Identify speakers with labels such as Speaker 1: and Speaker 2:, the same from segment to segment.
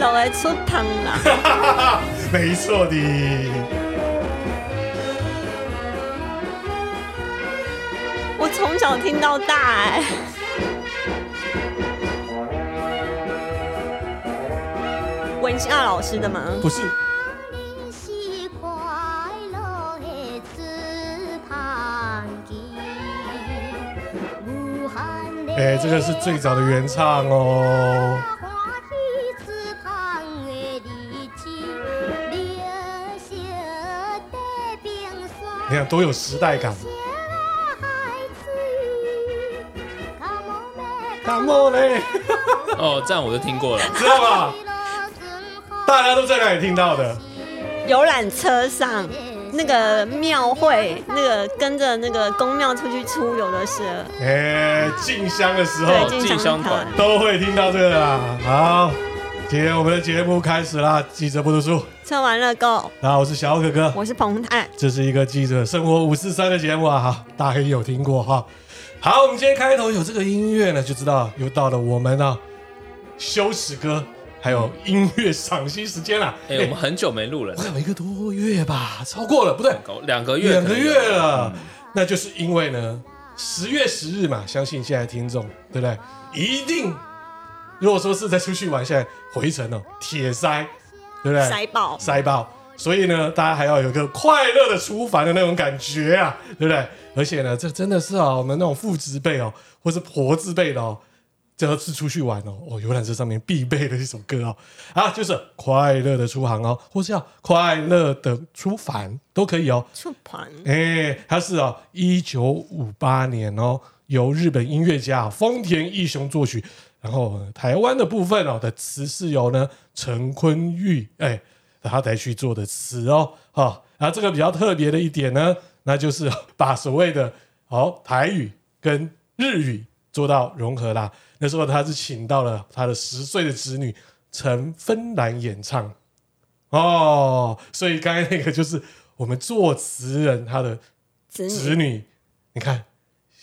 Speaker 1: 路会出汤啦。
Speaker 2: 没错的。
Speaker 1: 我从小听到大哎、欸。文夏老师的吗？
Speaker 2: 不是。哎、欸，这个是最早的原唱哦。看多有时代感。卡莫嘞！
Speaker 3: 哦，这样我就听过了，
Speaker 2: 知道吗？大家都在哪里听到的？
Speaker 1: 游览车上。那个庙会，那个跟着那个宫庙出去出游的时候，
Speaker 2: 哎，进香的时候，
Speaker 3: 进香团
Speaker 2: 都会听到这个啦。好，今天我们的节目开始啦。记者不读书，
Speaker 1: 车玩乐购。
Speaker 2: 大家好，我是小可哥，
Speaker 1: 我是彭太。
Speaker 2: 这是一个记者生活五四三的节目啊，哈，大家有听过哈？好，我们今天开头有这个音乐呢，就知道又到了我们啊羞耻歌。还有音乐赏析时间了，
Speaker 3: 哎、欸，我们很久没录了，
Speaker 2: 快有一个多月吧，超过了，不对，
Speaker 3: 两个月，
Speaker 2: 两个月了，嗯、那就是因为呢，十月十日嘛，相信现在听众对不对？一定，如果说是在出去玩，现在回程哦，铁塞，对不对？
Speaker 1: 塞爆，
Speaker 2: 塞爆，所以呢，大家还要有一个快乐的出发的那种感觉啊，对不对？而且呢，这真的是啊，我们那种父执辈哦，或是婆执辈的哦。这要是出去玩哦，哦，游览车上面必备的一首歌哦，啊，就是快乐的出航哦，或是要快乐的出凡都可以哦。
Speaker 1: 出帆，
Speaker 2: 哎，它是哦，一九五八年哦，由日本音乐家丰田义雄作曲，然后台湾的部分哦的词是由呢陈坤玉哎，他来去做的词哦，哈、哦，啊，这个比较特别的一点呢，那就是把所谓的哦台语跟日语做到融合啦。那时候他是请到了他的十岁的侄女陈芬兰演唱哦，所以刚才那个就是我们作词人他的侄女，侄女你看，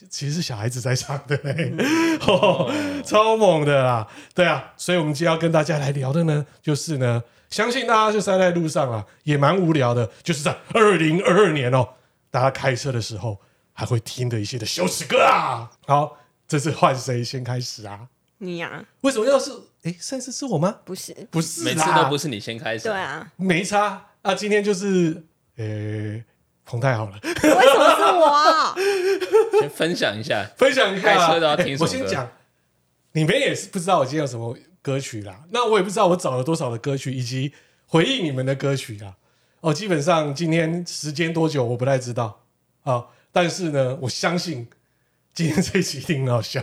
Speaker 2: 其实是小孩子在唱的嘞，哦，超猛的啦，对啊，所以我们今天要跟大家来聊的呢，就是呢，相信大家就塞在路上啊，也蛮无聊的，就是在二零二二年哦，大家开车的时候还会听的一些的羞耻歌啊，好。这是换谁先开始啊？
Speaker 1: 你呀、啊？
Speaker 2: 为什么要是？哎，上次是我吗？
Speaker 1: 不是，
Speaker 2: 不是，
Speaker 3: 每次都不是你先开始。
Speaker 1: 对啊，
Speaker 2: 没差啊。今天就是，呃，彭太好了。为
Speaker 1: 什么是我？
Speaker 3: 先分享一下，
Speaker 2: 分享一下。
Speaker 3: 开车都要听什么？
Speaker 2: 我先讲，你们也是不知道我今天有什么歌曲啦。那我也不知道我找了多少的歌曲，以及回应你们的歌曲啦。哦，基本上今天时间多久我不太知道啊。但是呢，我相信。今天这一期一定很好笑，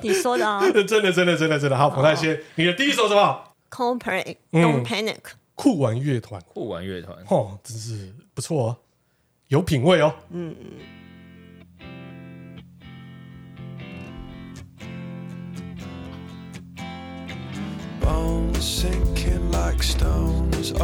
Speaker 1: 你说的啊？
Speaker 2: 真的真的真的真的好，彭太先，你的第一首什么
Speaker 1: ？Coldplay Don't Panic，
Speaker 2: 酷玩乐团，
Speaker 3: 酷玩乐团，
Speaker 2: 哦，真是不错哦，有品味哦。嗯嗯。你怎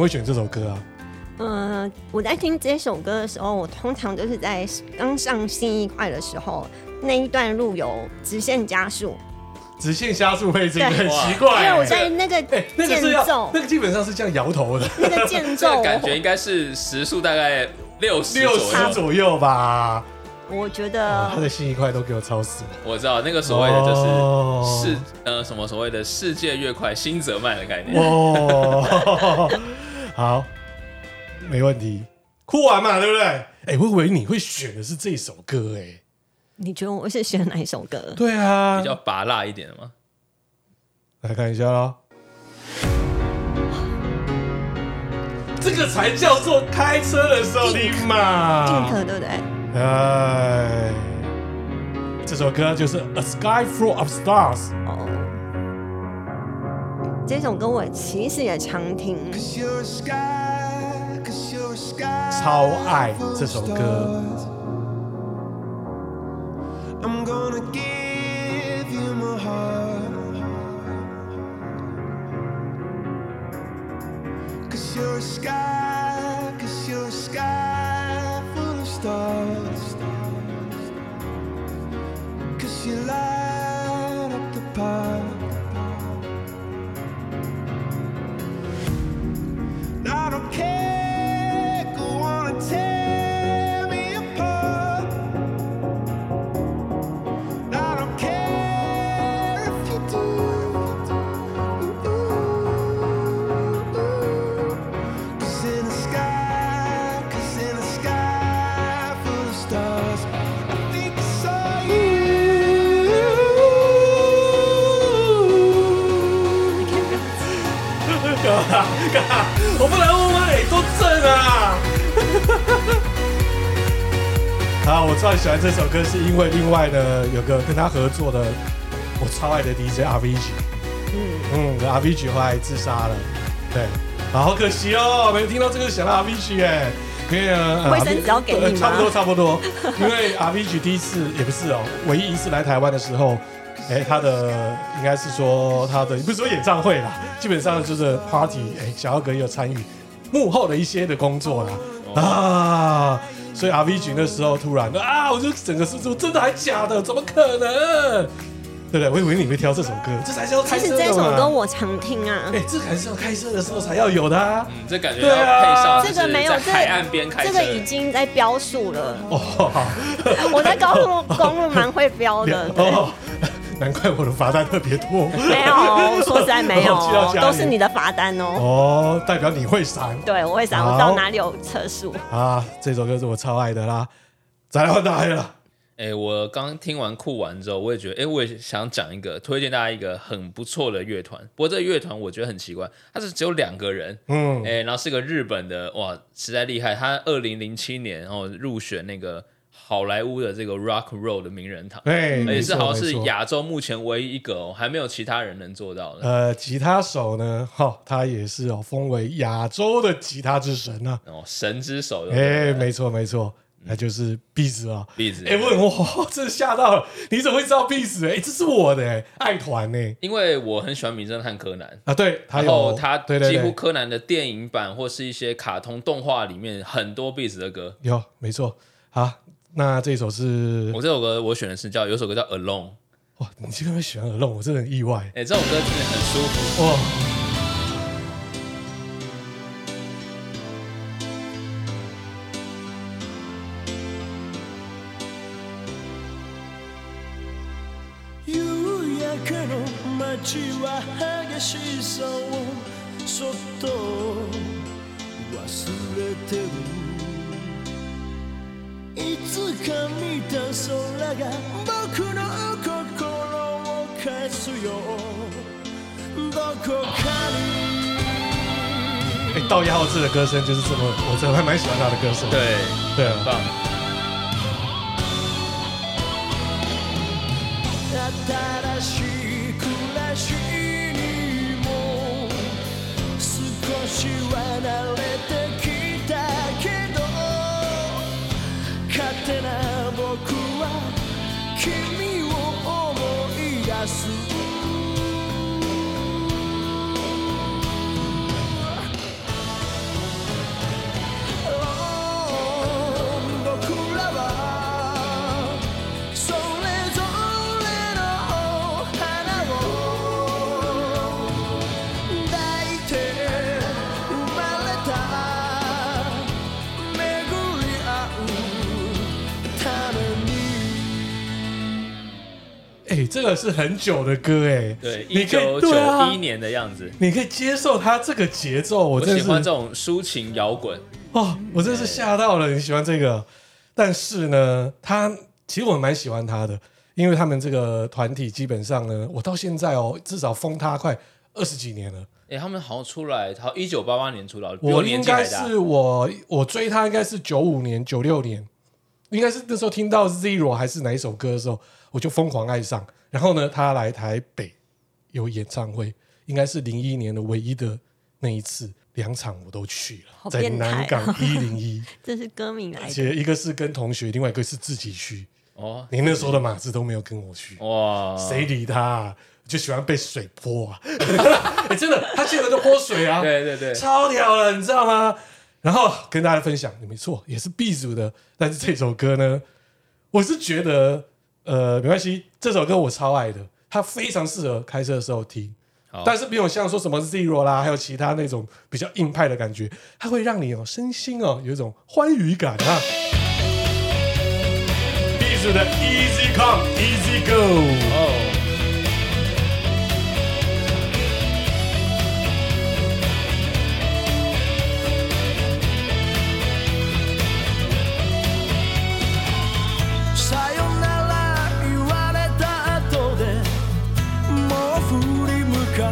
Speaker 2: 么会选这首歌啊？
Speaker 1: 嗯、呃，我在听这首歌的时候，我通常都是在刚上新一块的时候，那一段路有直线加速，
Speaker 2: 直线加速配置很奇怪、欸，
Speaker 1: 因为我在那
Speaker 2: 个那个是要那个基本上是这样摇头的，
Speaker 1: 那个间奏。
Speaker 3: 感觉应该是时速大概六十
Speaker 2: 六十左右。吧。
Speaker 1: 我觉
Speaker 2: 哦
Speaker 1: 得
Speaker 2: 他的新一块都给我超死。
Speaker 3: 我知道那个所谓的就是
Speaker 2: 哦。
Speaker 3: 世呃什么所谓的世界越快新则慢的概念。
Speaker 2: 哦，好，没问题，哭完嘛，对不对？哎、我以为你会选的是这首歌、哎，
Speaker 1: 你觉得我是选哪一首歌？
Speaker 2: 对啊
Speaker 3: 比，较拔辣一点的吗？
Speaker 2: 来看一下喽，这个才叫做开车的时候听嘛。
Speaker 1: Pink 对不对？
Speaker 2: 哎，这首歌就是《A Sky Full of Stars》。
Speaker 1: 哦，这首歌我其实也常听。
Speaker 2: 超爱这首歌。
Speaker 4: I'm gonna give you my heart. Cause you're a
Speaker 2: 喜欢这首歌，是因为另外呢有个跟他合作的我超爱的 DJ RVG，嗯。嗯，RVG 后来自杀了，对，啊，好可惜哦，没听到这个想到 RVG 哎，因为呢
Speaker 1: 卫生纸要给你吗？
Speaker 2: 呃差不多差不多，因为 RVG 第一次也不是哦，唯一一次来台湾的时候。哎，他的应该是说他的不是说演唱会啦，基本上就是 party，哎，小姚哥也有参与幕后的一些的工作啦、
Speaker 3: 哦。
Speaker 2: 啊，所以 RVG 那时候突然啊，我就整个是说真的还假的？怎么可能？对不对？我以为你会挑这首歌，这才是要开
Speaker 1: 其实
Speaker 2: 车的嘛。
Speaker 1: 这首歌我常听啊。
Speaker 2: 哎，这还是要开车的时候才要有的啊。
Speaker 3: 嗯，这感觉
Speaker 2: 对
Speaker 3: 要
Speaker 2: 啊
Speaker 3: 配上
Speaker 1: 这个没有，
Speaker 3: 在海岸边开车，
Speaker 1: 这个已经在标速了。
Speaker 2: 哦，好，
Speaker 1: 我在高速公路蛮会标的，对
Speaker 2: 哦，难怪我的罚单特别多。
Speaker 1: 没有，说实在没有 都是你的罚单哦。
Speaker 2: 哦，代表你会闪。
Speaker 1: 对，我会
Speaker 2: 闪，
Speaker 1: 我知道哪里有测速。
Speaker 2: 啊，这首歌是我超爱的啦。再来换大黑了，
Speaker 3: 哎、我刚听完酷完之后，我也觉得，哎、我也想讲一个推荐大家一个很不错的乐团。不过这个乐团我觉得很奇怪，它是只有两个人，
Speaker 2: 嗯
Speaker 3: 哎、，然后是个日本的，哇，实在厉害。他二零零七年然后入选那个好莱坞的这个 Rock Roll 的名人堂，
Speaker 2: 哎，
Speaker 3: 而且是好像是亚洲目前唯一一个哦，还没有其他人能做到的。
Speaker 2: 呃，吉他手呢，哈，他也是哦，封为亚洲的吉他之神啊。
Speaker 3: 哦，神之手的，
Speaker 2: 哎，没错没错，那就是 Beats 啊。
Speaker 3: Beats
Speaker 2: 哎，问我 真的吓到了，你怎么会知道 Beats？哎，这是我的哎爱团呢。
Speaker 3: 因为我很喜欢《名侦探柯南》。
Speaker 2: 啊，对，他
Speaker 3: 然
Speaker 2: 有
Speaker 3: 后他几乎柯南的电影版或是一些卡通动画里面很多 Beats 的歌。
Speaker 2: 有没错。好，那这首是
Speaker 3: 我这首歌我选的是叫有首歌叫 Alone，
Speaker 2: 哇，你竟然会喜欢耳聋，我真的很意外。
Speaker 3: 哎，这首歌真的很舒服。
Speaker 2: 哇，道一浩志的歌声就是这么，我真的还蛮喜欢他的歌声。
Speaker 3: 对，
Speaker 2: 对啊
Speaker 3: 很棒。
Speaker 2: 这个是很久的歌哎，对，
Speaker 3: 一九九一年的样子。
Speaker 2: 你可以接受他这个节奏，我
Speaker 3: 喜欢这种抒情摇滚，
Speaker 2: 哦，我真是吓到了。你喜欢这个，但是呢，他其实我蛮喜欢他的，因为他们这个团体基本上呢，我到现在哦，至少封他快二十几年了。
Speaker 3: 哎，他们好像出来，他一九八八年出道，
Speaker 2: 我
Speaker 3: 应该。
Speaker 2: 是我我追他应该是九五年、九六年，应该是那时候听到 Zero 还是哪一首歌的时候，我就疯狂爱上。然后呢，他来台北有演唱会，应该是零一年的唯一的那一次，两场我都去了，在南港 一零一，
Speaker 1: 这是歌名来
Speaker 2: 而。且一个是跟同学，另外一个是自己去。
Speaker 3: 哦，
Speaker 2: 你那时候的马子都没有跟我去，
Speaker 3: 哇，
Speaker 2: 谁理他、啊？就喜欢被水泼啊！哎、真的，他现在就泼水啊！
Speaker 3: 对对对，
Speaker 2: 超屌了，你知道吗？然后跟大家分享，没错，也是 B 组的，但是这首歌呢，我是觉得，呃，没关系，这首歌我超爱的，它非常适合开车的时候
Speaker 3: 听，
Speaker 2: 但是没有像说什么 Zero 啦，还有其他那种比较硬派的感觉，它会让你哦身心哦有一种欢愉感啊。B 组的 Easy Come Easy Go。
Speaker 3: 哦，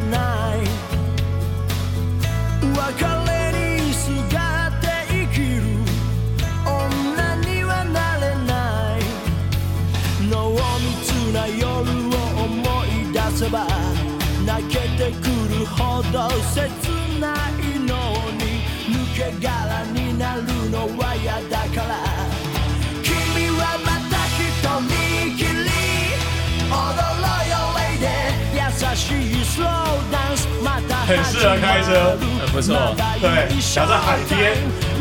Speaker 5: ない别れにすがって生きる女にはなれない。浓密な夜を思い出せば泣けてくるほど切ないのに抜け壳になるのは嫌だから。
Speaker 2: 很适合开车
Speaker 3: 很不错
Speaker 2: 对想在海边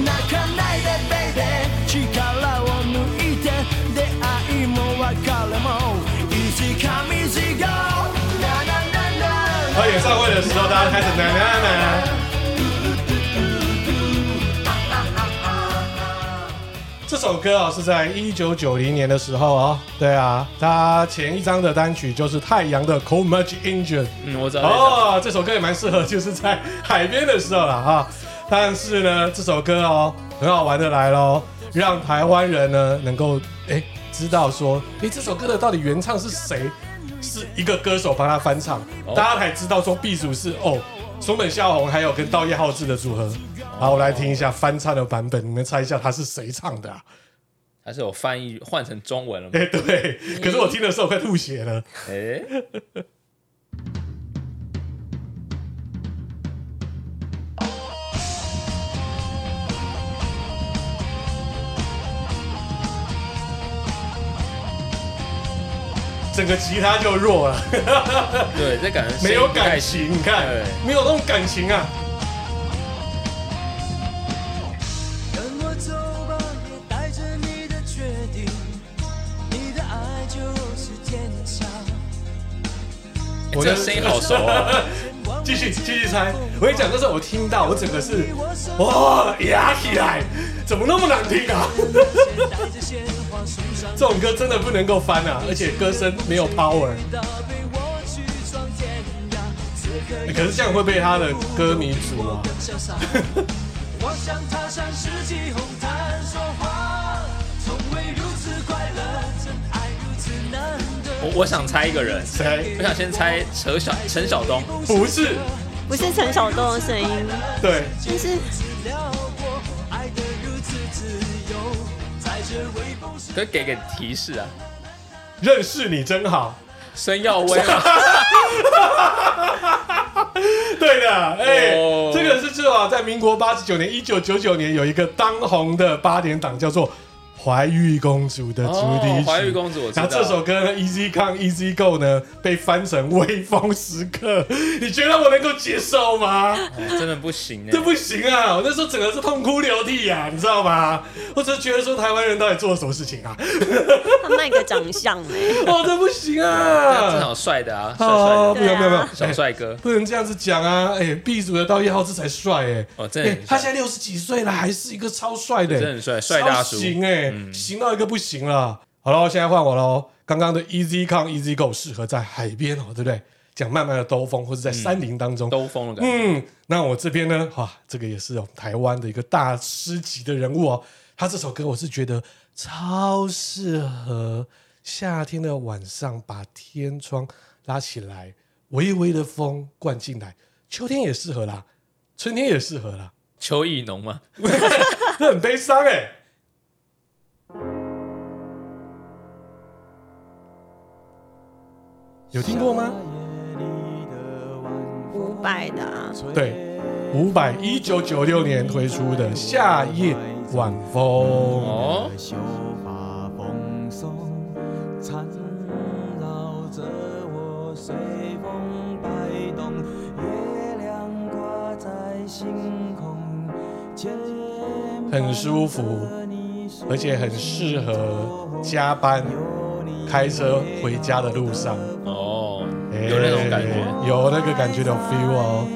Speaker 5: 泣かないで baby 力を抜いて出会いも别れも easy come easy go なななな
Speaker 2: 然后演唱会的时候，大家开始奶奶奶。 首歌啊、哦，是在一九九零年的时候哦。对啊，他前一张的单曲就是太阳的 Cold Much Engine。
Speaker 3: 嗯，我知道。
Speaker 2: 哦，这首歌也蛮适合，就是在海边的时候了啊。但是呢，这首歌哦，很好玩的来喽，让台湾人呢能够哎知道说，哎这首歌的到底原唱是谁？是一个歌手帮他翻唱，
Speaker 3: 哦
Speaker 2: 大家才知道说 B 组是哦松本孝宏还有跟道叶浩志的组合。好，我来听一下翻唱的版本，你们猜一下他是谁唱的啊？
Speaker 3: 还是有翻译换成中文了吗？
Speaker 2: 哎，对，可是我听的时候快吐血了。
Speaker 3: 哎，
Speaker 2: 整个吉他就弱了，
Speaker 3: 对，这感觉
Speaker 2: 没有感情，你看
Speaker 3: 对，
Speaker 2: 没有那种感情啊。
Speaker 5: 跟我走吧，也带着你的决定，你的爱就是天长。
Speaker 3: 欸这个声音好熟啊！
Speaker 2: 继续继续猜，我跟你讲，那时候我听到，我整个是哇压起来，怎么那么难听啊？这种歌真的不能够翻啊，而且歌声没有 power。可是这样会被他的歌迷组啊。
Speaker 3: 我我想猜一个人，
Speaker 2: 谁？
Speaker 3: 我想先猜陈小陈晓东。
Speaker 2: 不是，
Speaker 1: 不是陈晓东的声音，
Speaker 2: 对，
Speaker 1: 就是
Speaker 3: 可以给个提示啊，
Speaker 2: 认识你真好。
Speaker 3: 孙耀威啊，
Speaker 2: 对的，哎、
Speaker 3: 哦
Speaker 2: 这个是至少在民国八十九年，一九九九年有一个当红的八点档，叫做。怀玉公主的主题曲，
Speaker 3: 怀玉公主我知道。
Speaker 2: 然后这首歌呢，Easy Come Easy Go 呢，被翻成微风时刻。你觉得我能够接受吗？
Speaker 3: 真的不行哎，
Speaker 2: 这不行啊！我那时候整个是痛哭流涕啊，你知道吗？我只是觉得说台湾人到底做了什么事情啊？
Speaker 1: 他卖个长相哎，
Speaker 2: 哦，这不行啊！
Speaker 3: 正好帅的啊，帅
Speaker 2: 哦，
Speaker 3: 帅
Speaker 2: 没有没有没有，
Speaker 3: 小帅哥，
Speaker 2: 不能这样子讲啊！哎，B 组的稻叶浩志才帅哎，
Speaker 3: 哦，真的
Speaker 2: 他现在六十几岁了，还是一个超帅的，
Speaker 3: 真的很帅，帅大叔，
Speaker 2: 行哎，行到一个不行了。好了，现在换我喽。刚刚的 Easy Come Easy Go 适合在海边哦，对不对？讲慢慢的兜风，或者在山林当中、
Speaker 3: 嗯、兜风的感觉。
Speaker 2: 嗯，那我这边呢，哇，这个也是哦，台湾的一个大师级的人物哦。他这首歌我是觉得超适合夏天的晚上，把天窗拉起来，微微的风灌进来。秋天也适合啦，春天也适合啦。
Speaker 3: 秋意浓吗？
Speaker 2: 这很悲伤哎、欸。有听过吗？
Speaker 1: 伍佰的、啊，
Speaker 2: 对，伍佰一九九六年推出的《夏夜晚风》哦。很舒服，而且很适合加班开车回家的路上。
Speaker 3: 哦有那种感觉，
Speaker 2: 有那个感觉的 feel 哦。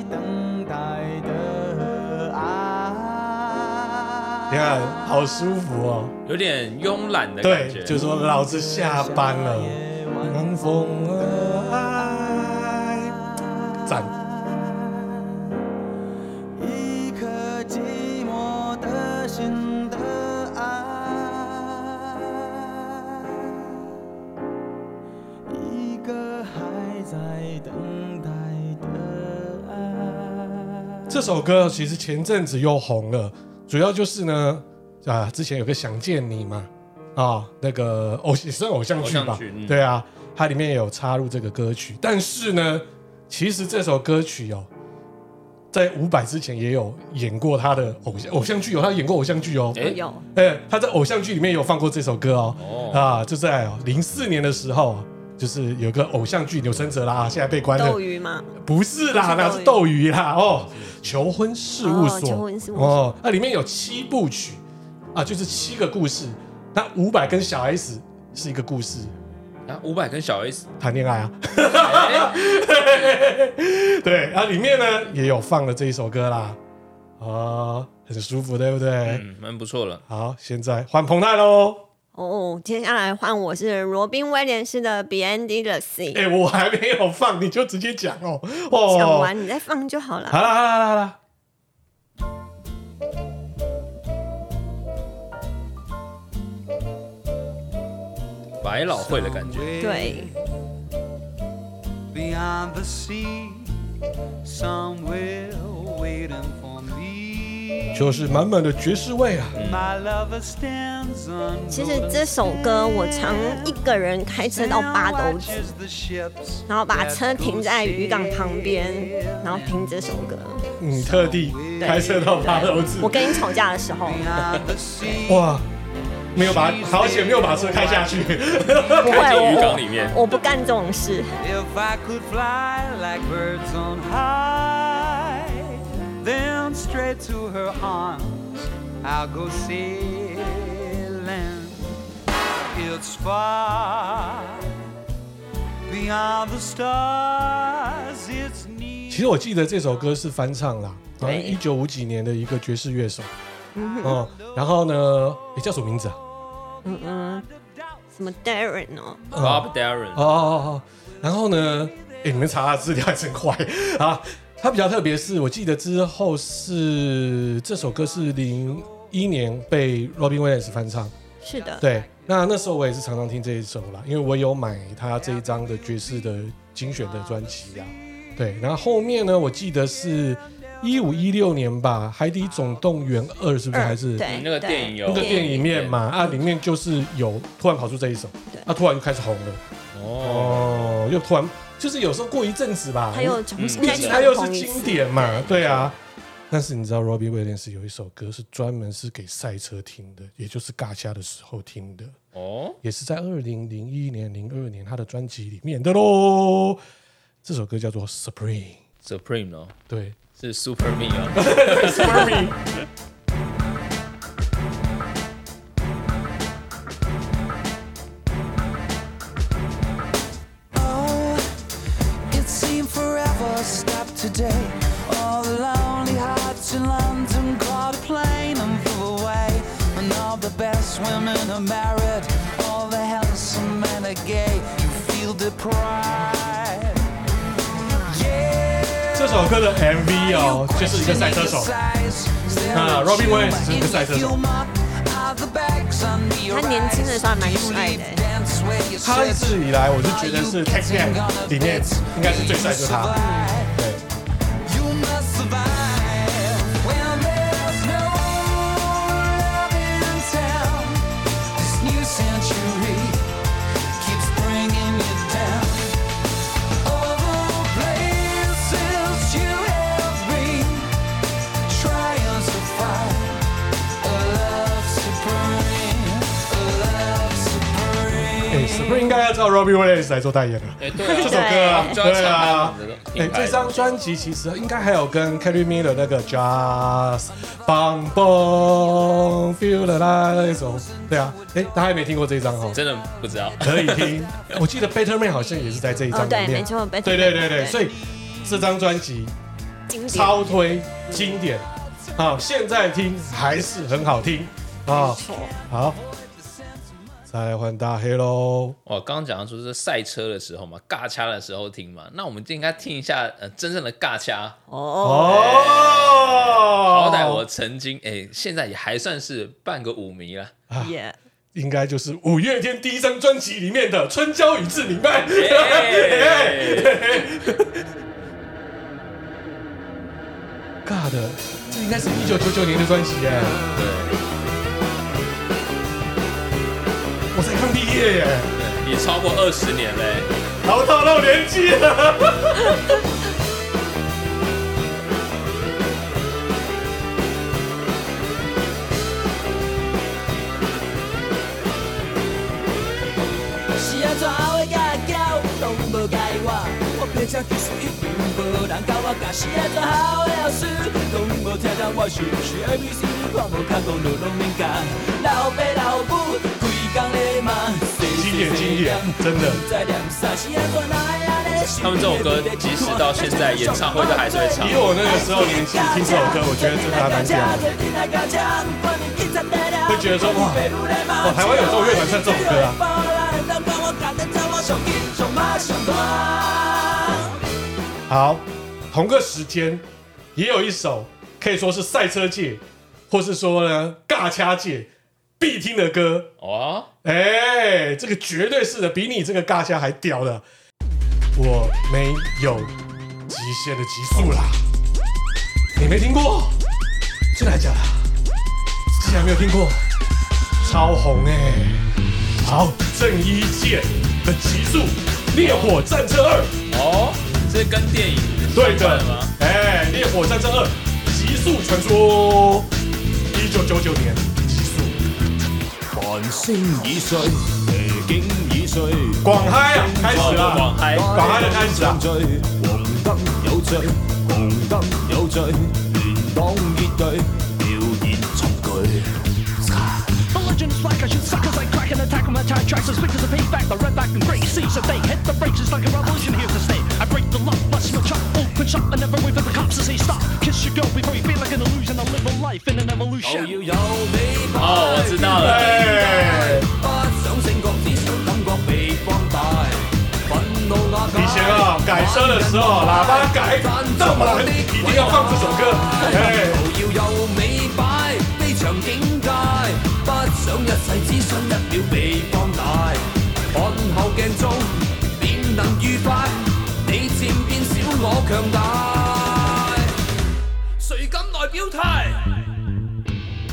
Speaker 2: 你看，好舒服哦，
Speaker 3: 有点慵懒的感觉。
Speaker 2: 对，就是说老子下班了，这首歌其实前阵子又红了，主要就是呢，啊，之前有个想见你嘛，啊，那个偶也算偶像剧吧，嗯、对啊，它里面也有插入这个歌曲。但是呢，其实这首歌曲哦，在伍佰之前也有演过他的偶像偶像剧哦，他演过偶像剧哦，
Speaker 1: 欸、有，
Speaker 2: 哎，他在偶像剧里面有放过这首歌哦，哦。啊，就在零四年的时候。就是有个偶像剧《钮承泽》啦，现在被关了。斗鱼吗？不是啦，那是斗鱼啦。哦，求婚事务所。求婚事务所。哦，那里面有七部曲啊，就是七个故事。那五百跟小 S 是一个故事
Speaker 3: 啊，伍佰跟小 S
Speaker 2: 谈恋爱啊。对，然后里面呢也有放了这一首歌啦，啊，很舒服，对不对？
Speaker 3: 嗯，蛮不错了。
Speaker 2: 好，现在换彭泰喽。
Speaker 1: 哦，接下来换我是罗宾威廉斯的《Beyond the Sea》。
Speaker 2: 哎，我还没有放，你就直接讲哦。
Speaker 1: 哦，讲完你再放就好了。
Speaker 2: 好了好了好了。
Speaker 3: 百老汇的感觉。
Speaker 1: 对。
Speaker 6: Beyond the sea, somewhere waiting.
Speaker 2: 就是满满的爵士味啊！
Speaker 1: 其实这首歌我常一个人开车到八斗子，然后把车停在渔港旁边，然后听这首歌。
Speaker 2: 你特地开车到八斗子？
Speaker 1: 我跟你吵架的时候。
Speaker 2: 哇，没有把，好险没有把车开下去。
Speaker 1: 不会，
Speaker 3: 渔港里面，
Speaker 1: 我不干这种事。
Speaker 2: Then
Speaker 6: straight to her arms, I'll go sailing. It's far beyond the stars. It's near.
Speaker 2: 其实我记得这首歌是翻唱啦，好像一九五几年的一个爵士乐手。哦，然后呢，你叫什么名字啊？
Speaker 1: 嗯嗯，什么 Darren 哦
Speaker 3: ，Bob Darren。哦
Speaker 2: 哦哦，然后呢，哎，你们查他资料还真快啊。他比较特别，是我记得之后是这首歌是零一年被 Robin Williams 翻唱，
Speaker 1: 是的，
Speaker 2: 对。那那时候我也是常常听这一首啦，因为我有买他这一张的爵士的精选的专辑呀。对，然后后面呢，我记得是一五一六年吧，《海底总动员二》是不是？还是
Speaker 3: 对那个电影有
Speaker 2: 那个电影面嘛？啊，里面就是有突然跑出这一首，啊，突然就开始红了，哦，又突然。就是有时候过一阵子吧，
Speaker 1: 还有重新，
Speaker 2: 毕竟它又是经典嘛，对。啊。但是你知道，Robbie Williams 有一首歌是专门是给赛车听的，也就是尬掐的时候听的。哦，也是在二零零一年、零二年他的专辑里面的喽。这首歌叫做 Supreme，Supreme
Speaker 3: 哦，
Speaker 2: 对，
Speaker 3: 是 Super Me 啊，Super Me。
Speaker 2: 这首歌的 MV 哦，就是一个赛车手，那 Robin Williams 一个赛车手，
Speaker 1: 他年轻的时候蛮帅的，
Speaker 2: 他一直以来我就觉得是《Take It》里面应该是最帅，就是他。要叫 Robbie Williams 来做代言了。
Speaker 3: 哎，对啊，
Speaker 2: 这首歌啊，对啊。哎，这张专辑其实应该还有跟 Carrie Miller 那个 Just Bum Bum Feel the Light 那首，对啊，哎，大家还没听过这一张哦，
Speaker 3: 真的不知道。
Speaker 2: 可以听。我记得 Better Man 好像也是在这一张
Speaker 1: 哦，对，
Speaker 2: 里面，
Speaker 1: 没错，
Speaker 2: 对对对对，所以这张专辑
Speaker 1: 经典。
Speaker 2: 超推经典。啊，现在听还是很好听。啊。
Speaker 1: 错。
Speaker 2: 好，再来换大黑喽。
Speaker 3: 我，刚刚讲到说是赛车的时候嘛，尬掐的时候听嘛，那我们就应该听一下呃真正的尬掐。
Speaker 1: 哦，
Speaker 2: 哦，
Speaker 3: 好歹我曾经哎，现在也还算是半个舞迷了。
Speaker 1: 耶，
Speaker 2: 应该就是五月天第一张专辑里面的《春娇与志明派》。尬的，这应该是一九九九年的专辑耶，
Speaker 3: 对
Speaker 2: 我才刚毕业耶，
Speaker 3: 对，也超过二十年嘞。
Speaker 2: 老到露年纪了。
Speaker 6: 是安怎会甲叫拢无解我，我人教我，甲是安怎好的后事，拢无听到我是不是 ABC，我无看过路拢免教，老爸老母
Speaker 2: 经典经典真的
Speaker 3: 他们这首歌，即使到现在演唱会都还是会唱
Speaker 2: 以。我那个时候年纪听这首歌，我觉得真的还蛮屌的。会觉得说哇，哇，台湾有这种乐团唱这种歌啊。好，同个时间也有一首可以说是赛车界，或是说呢尬掐界必听的歌。
Speaker 3: 哦，
Speaker 2: 哎，这个绝对是的，比你这个尬虾还屌的。我没有极限的极速啦，你没听过？真的还假的？竟然没有听过，超红哎、好，郑伊健的《极速烈火战车二》。
Speaker 3: 哦，这跟电影对关吗？
Speaker 2: 哎，《烈火战车二：极速传说》，一九九九年，《。
Speaker 7: 繁星已碎，夜景已碎，
Speaker 2: 广嗨啊，开始
Speaker 3: 哦
Speaker 2: 啦！
Speaker 3: 广嗨
Speaker 2: 广嗨就开始啊！
Speaker 7: 醉，黄灯有罪，红灯有罪，连党结队，表演重举。
Speaker 8: The legend is like I shoot suckers like crack and attack on my tire tracks as quick as a payback. The red back and gray seas a fake. Hit the brakes, it's like a revolution here to stay. I break the lock, bust my chop, open shop, and never wait for the cops to say stop. Kiss your girl before you feel like an illusion. I live a life in an
Speaker 6: 都
Speaker 8: evolution.
Speaker 6: 要有美白
Speaker 3: 哦，我知道了。
Speaker 2: 哎，
Speaker 6: 不想胜觉，只想感觉被放大。愤怒瓦解
Speaker 2: 以前啊，改车的时候，喇叭改这么难，一定要放这首歌。哎，
Speaker 6: 都要有美摆，非常境界。不 想一世，只想一秒被放大。看后镜中，便能愉快。你渐变小，我强大。谁敢来表态？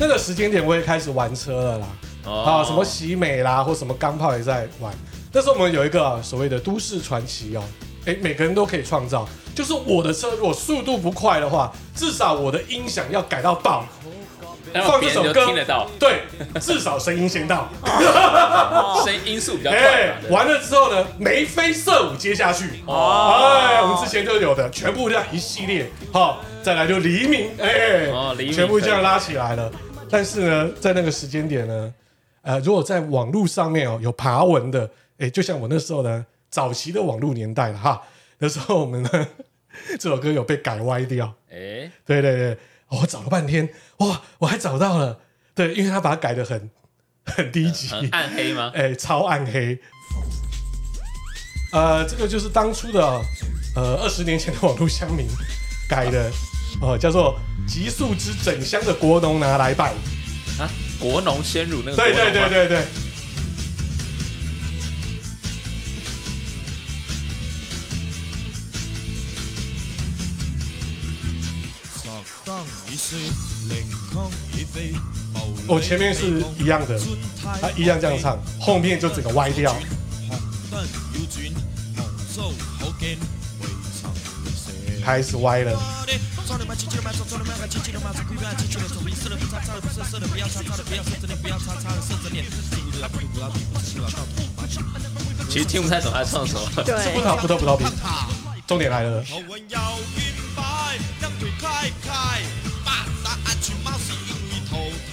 Speaker 2: 那个时间点我也开始玩车了啦，
Speaker 3: 哦
Speaker 2: 啊，什么喜美啦，或什么钢炮也在玩。那时候我们有一个啊所谓的都市传奇哦，哎，每个人都可以创造，就是我的车如果速度不快的话，至少我的音响要改到爆，放这首歌
Speaker 3: 听得到，
Speaker 2: 对，至少声音先到。
Speaker 3: 声音音速比较快
Speaker 2: 哎完了之后呢，眉飞色舞接下去。哦哎，我们之前就有的，全部这样一系列。好，再来就黎明，哎
Speaker 3: 哦黎，明
Speaker 2: 全部这样拉起来了。但是呢，在那个时间点呢，呃，如果在网络上面哦有爬文的，哎，就像我那时候呢，早期的网络年代了哈，那时候我们呢，这首歌有被改歪掉。
Speaker 3: 哎，
Speaker 2: 对对对，我找了半天，哇，我还找到了。对，因为他把它改的很很低级，
Speaker 3: 很暗黑吗？
Speaker 2: 哎、超暗黑，呃，这个就是当初的呃二十年前的网络乡民改的哦、呃，叫做“极速之整箱的国农拿来拜
Speaker 3: 啊，国农鲜乳那个
Speaker 2: 对对对对对。哦，前面是一样的，他一样这样唱，后面就整个歪掉。开始歪了。
Speaker 3: 其实听不太懂他唱什么。
Speaker 1: 对，
Speaker 2: 不逃不逃不逃避。重点来了。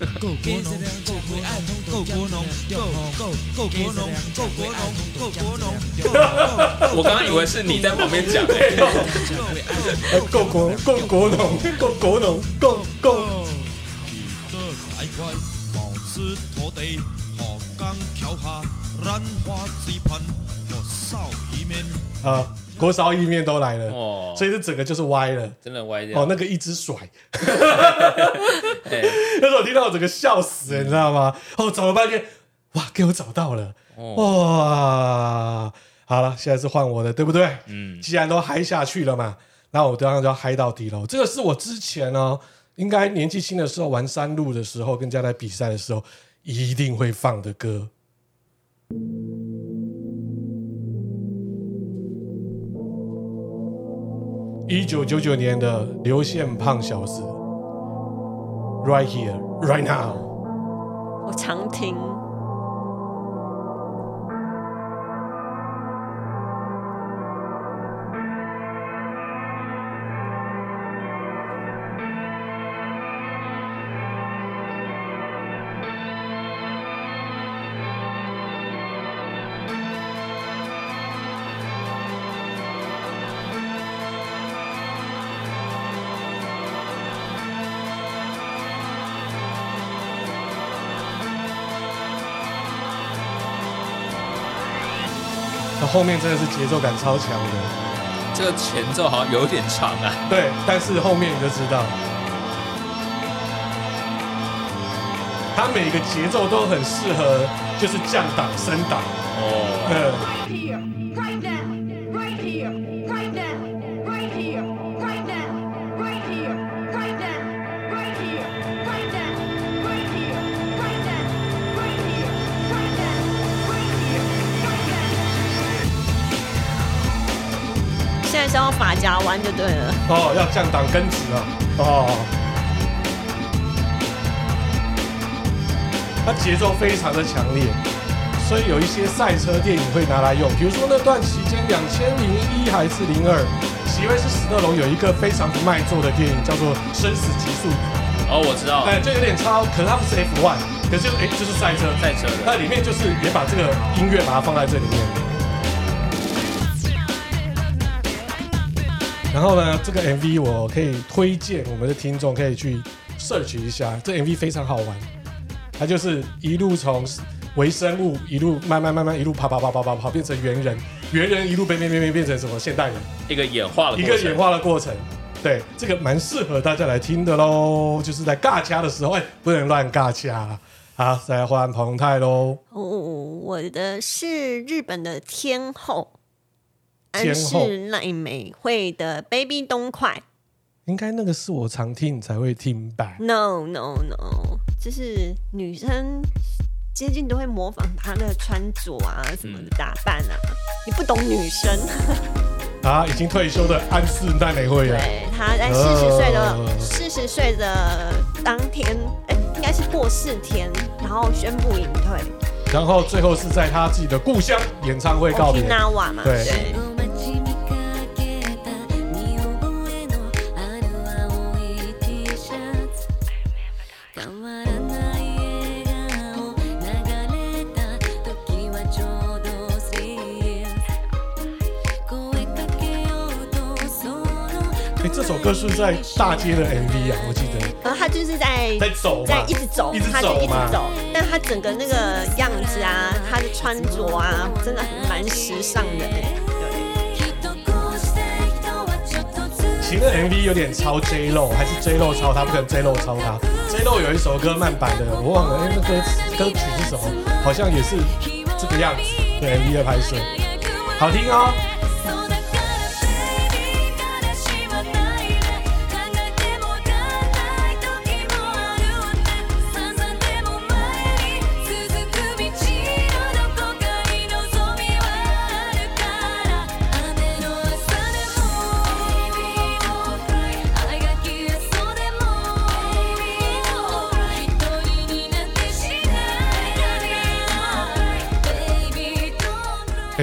Speaker 6: 够国农，够国爱，够国农，够够够国农，够国农，够国农，
Speaker 3: 我刚刚以为是你在旁边讲。
Speaker 2: 够国，够国农，够国农，够够。啊。锅烧意面都来了，哦，所以这整个就是歪了，
Speaker 3: 真的歪掉。
Speaker 2: 哦，那个一直甩，那时候我听到我整个笑死了，你知道吗？哦，找了半天，哇，给我找到了，哇，好了，现在是换我的，对不对？嗯，既然都嗨下去了嘛，那我当然就要嗨到底喽。这个是我之前哦，应该年纪轻的时候玩山路的时候，跟家在比赛的时候一定会放的歌。一九九九年的刘宪胖小子，Right here, right now。
Speaker 1: 我常
Speaker 2: 听。后面真的是节奏感超强的，
Speaker 3: 这个前奏好像有点长啊。
Speaker 2: 对，但是后面你就知道，它每个节奏都很适合，就是降档升档。哦。
Speaker 1: 是夹弯就对了。
Speaker 2: 哦，要降档跟直啊。哦，它节奏非常的强烈，所以有一些赛车电影会拿来用，比如说那段期间两千零一还是零二，席威斯史特龙有一个非常不卖座的电影叫做《生死极速》
Speaker 3: 哦，我知道，
Speaker 2: 哎，就有点超，可是它不是 F1，可是哎就是赛车。
Speaker 3: 赛车，
Speaker 2: 的。那里面就是也把这个音乐把它放在这里面。然后呢，这个 MV 我可以推荐我们的听众可以去 search 一下，这 MV 非常好玩。它就是一路从微生物一路慢慢慢慢一路跑跑跑跑跑跑变成猿人，猿人一路变变变变变成什么现代人，
Speaker 3: 一个演化的
Speaker 2: 一个演化的过程。对，这个蛮适合大家来听的喽，就是在尬掐的时候，哎，不能乱尬掐。好，再换彭泰喽。哦，
Speaker 1: 我的是日本的天后。安室奈美惠的 Baby 东快，
Speaker 2: 应该那个是我常听你才会听吧
Speaker 1: ？No No No，就是女生接近都会模仿她的穿着啊，什么的打扮啊。嗯、你不懂女生
Speaker 2: 啊？已经退休的安室奈美惠啊，
Speaker 1: 对，她在四十岁的四十岁的当天，哎、欸，应该是过四天，然后宣布隐退，
Speaker 2: 然后最后是在她自己的故乡演唱会告别。
Speaker 1: 嘛，对。对
Speaker 2: 哎，这首歌是在大街的 MV 啊？我记得。
Speaker 1: 然后他就是在
Speaker 2: 在走
Speaker 1: 在一直走，
Speaker 2: 一直走嘛，
Speaker 1: 但他整个那个样子啊，他的穿着啊，真的蛮时尚的哎。
Speaker 2: 其实 MV 有点抄 J Lo，还是 J Lo 抄他？不可能 J Lo 抄他。J Lo 有一首歌慢版的，我忘了，哎，那歌词歌曲是什么？好像也是这个样子。对 MV 的拍摄，好听哦。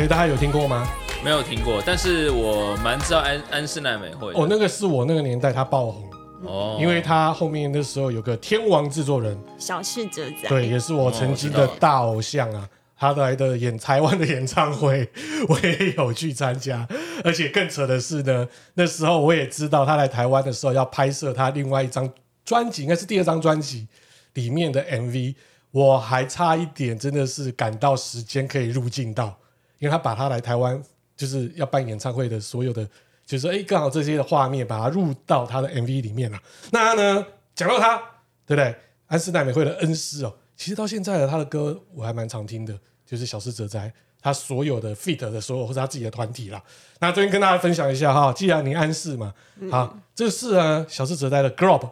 Speaker 2: 大家有听过吗？
Speaker 3: 没有听过，但是我蛮知道安安室奈美惠。
Speaker 2: 哦，那个是我那个年代他爆红
Speaker 3: 哦，
Speaker 2: 因为他后面那时候有个天王制作人
Speaker 1: 小室哲哉，
Speaker 2: 对，也是我曾经的大偶像啊。他来的演台湾的演唱会，我也有去参加，而且更扯的是呢，那时候我也知道他来台湾的时候要拍摄他另外一张专辑，应该是第二张专辑里面的 MV，我还差一点真的是赶到时间可以入境到。因为他把他来台湾就是要办演唱会的所有的，就是说，哎，刚好这些的画面把它入到他的 MV 里面了。那呢，讲到他，对不对？安室奈美惠的恩师哦，其实到现在的他的歌我还蛮常听的，就是小室哲哉他所有的 feat 的所有或者他自己的团体啦。那这边跟大家分享一下哈，既然你安室嘛，好，这个是呢小室哲哉的 Globe，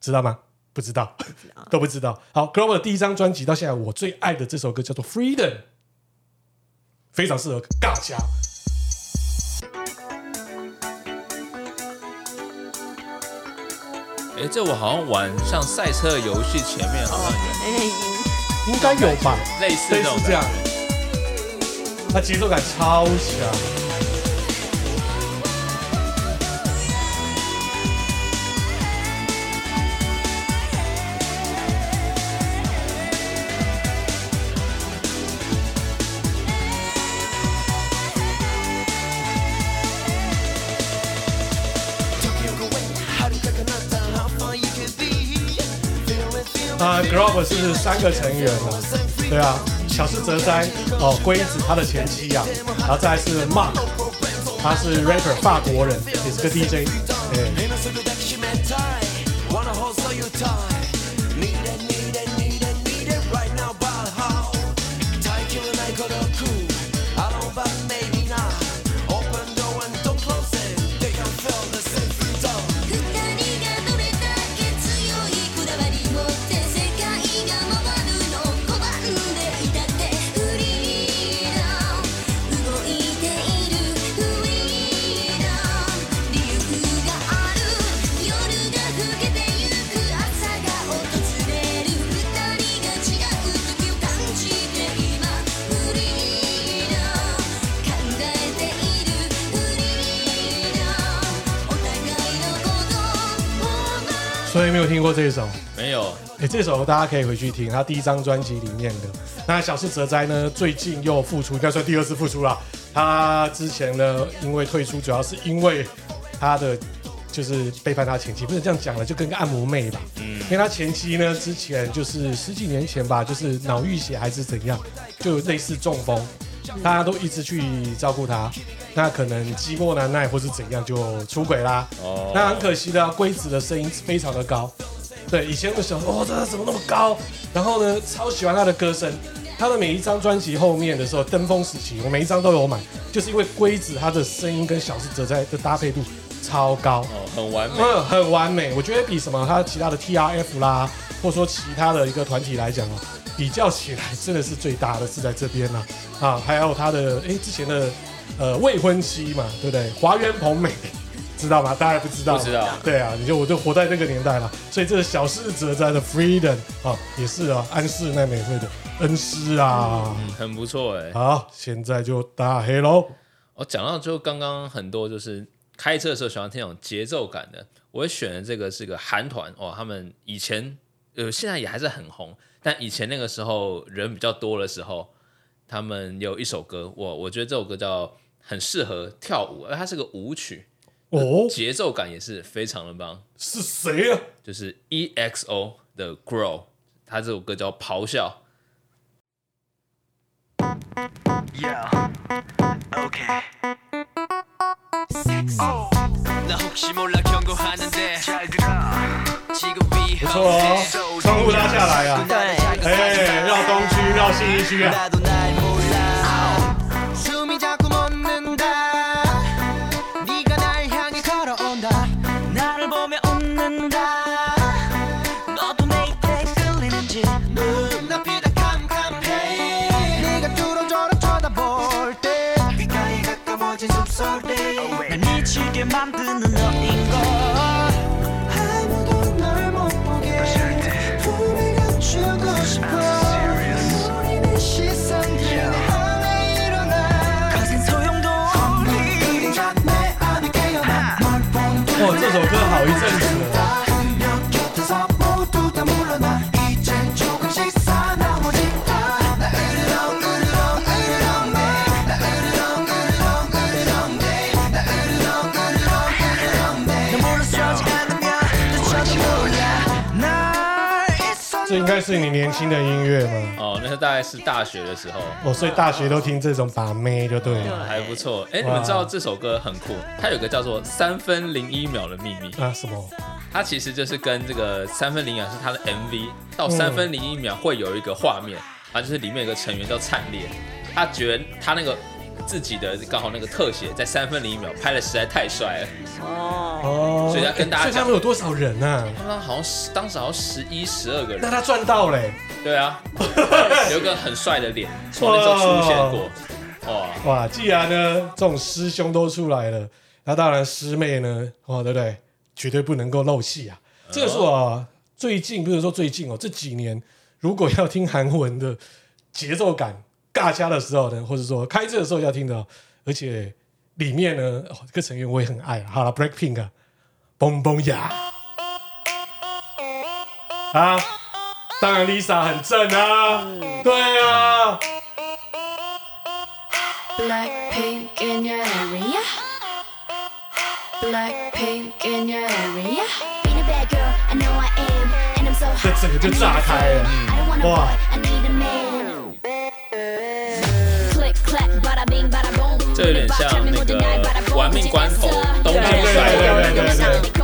Speaker 2: 知道吗？不知道，都不知道。好，Globe 的第一张专辑到现在我最爱的这首歌叫做 Freedom。非常适合尬家。
Speaker 3: 哎，这我好像玩像赛车游戏，前面好像有，
Speaker 2: 应该有吧？
Speaker 3: 类似这种这样，
Speaker 2: 它节奏感超强。，Globe 是三个成员的，对啊，小室哲哉哦，龟子他的前妻、啊，然后再是 Mark，他是 rapper 法国人，也是个 DJ，对。听过这一首，
Speaker 3: 没有。
Speaker 2: 哎，这首大家可以回去听，他第一张专辑里面的。那小室哲哉呢，最近又复出，应该算第二次复出了。他之前呢，因为退出，主要是因为他的就是背叛他前妻，不能这样讲了，就跟个按摩妹吧。嗯。因为他前妻呢，之前就是十几年前吧，就是脑溢血还是怎样，就类似中风，大家都一直去照顾他。那可能寂寞难耐或是怎样就出轨啦。哦，那很可惜的，龟子的声音非常的高。对，以前的时候，哦，这怎么那么高？然后呢，超喜欢他的歌声。他的每一张专辑后面的时候，登峰时期，我每一张都有买，就是因为龟子他的声音跟小室哲在的搭配度超高，
Speaker 3: 哦，很完美，
Speaker 2: 嗯，很完美。我觉得比什么他其他的 TRF 啦，或者说其他的一个团体来讲哦，比较起来真的是最大的是在这边呢。啊，还有他的哎之前的。呃，未婚妻嘛，对不对？华原朋美，知道吗？大家不知道，
Speaker 3: 不知道。
Speaker 2: 对啊，你就我就活在那个年代了，所以这个小室哲哉的 Freedom 啊，也是啊，安室奈美惠的恩师啊，
Speaker 3: 嗯、很不错哎。
Speaker 2: 好，现在就大黑喽。
Speaker 3: 我讲到就刚刚很多就是开车的时候喜欢听那种节奏感的，我选的这个是个韩团哦，他们以前呃现在也还是很红，但以前那个时候人比较多的时候。他们有一首歌，我我觉得这首歌叫很适合跳舞，而它是个舞曲，
Speaker 2: 哦，
Speaker 3: 节奏感也是非常的棒，
Speaker 2: 是谁啊？
Speaker 3: 就是 EXO 的 Grow，他这首歌叫《咆哮》。
Speaker 4: Yeah. Okay. 나 혹시 몰라 경고하는데 잘 들어. 지금
Speaker 2: 不错哦，窗户拉下来啊，
Speaker 1: 对，
Speaker 2: 哎，绕东区，绕信义区啊，
Speaker 4: 나도 날 몰라. 숨이 자꾸 멎는다. 네가 날 향해 걸어온다. 나를 보며 웃는다. 너도 내 입에 끌리는지 눈앞이 다 캄캄해. 네가 뚫어져라 쳐다볼 때 귓가에 가까워진 숨소리. 날 미치게 만드는 너인 걸.
Speaker 2: 好一阵子。该是你年轻的音乐吗？
Speaker 3: 哦，那大概是大学的时候，
Speaker 2: 哦，所以大学都听这种把妹就对了
Speaker 3: 还不错。哎，你们知道这首歌很酷，它有个叫做《三分零一秒的秘密》，
Speaker 2: 啊？什么？
Speaker 3: 它其实就是跟这个三分零一秒是它的 MV，到三分零一秒会有一个画面啊，就是里面有个成员叫灿烈，他觉得他那个自己的刚好那个特写在三分零一秒拍的实在太帅了，
Speaker 1: 哦，
Speaker 2: 哦，
Speaker 3: 所以要跟大家
Speaker 2: 所以他们有多少人啊？
Speaker 3: 他们好像十当时好像十一十二个人，
Speaker 2: 那他赚到嘞！
Speaker 3: 对啊，有一个很帅的脸从那时候出现过，哇，
Speaker 2: 哇，既然呢这种师兄都出来了，那当然师妹呢，哦，对不对？绝对不能够漏戏啊！这个是我最近不是说最近哦，这几年如果要听韩文的节奏感尬掐的时候呢，或者说开车的时候要听的哦，而且里面呢，哦，这个成员我也很爱啊。好了，Blackpink 啊，蹦蹦呀，啊，当然 Lisa 很正啊，对啊。
Speaker 9: Blackpink in your area. Blackpink in your area.
Speaker 10: Being a bad girl, I know I am, and I'm so hot.
Speaker 2: 这整个就炸开了。哇
Speaker 3: 像那个玩命关头东
Speaker 2: 对
Speaker 3: 京
Speaker 10: 帅对对对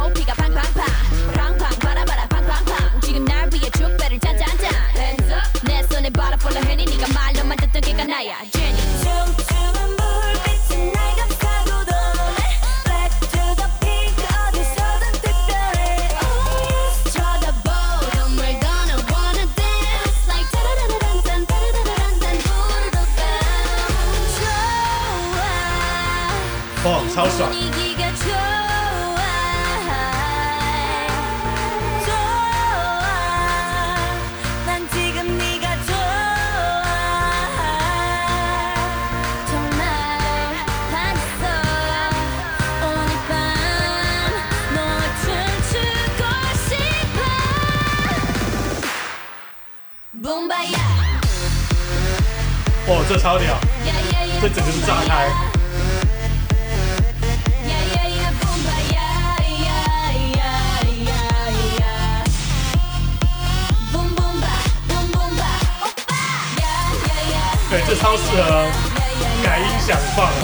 Speaker 2: tell 超屌 you'd 炸
Speaker 10: 开
Speaker 2: 对，这超适合改音响放哦。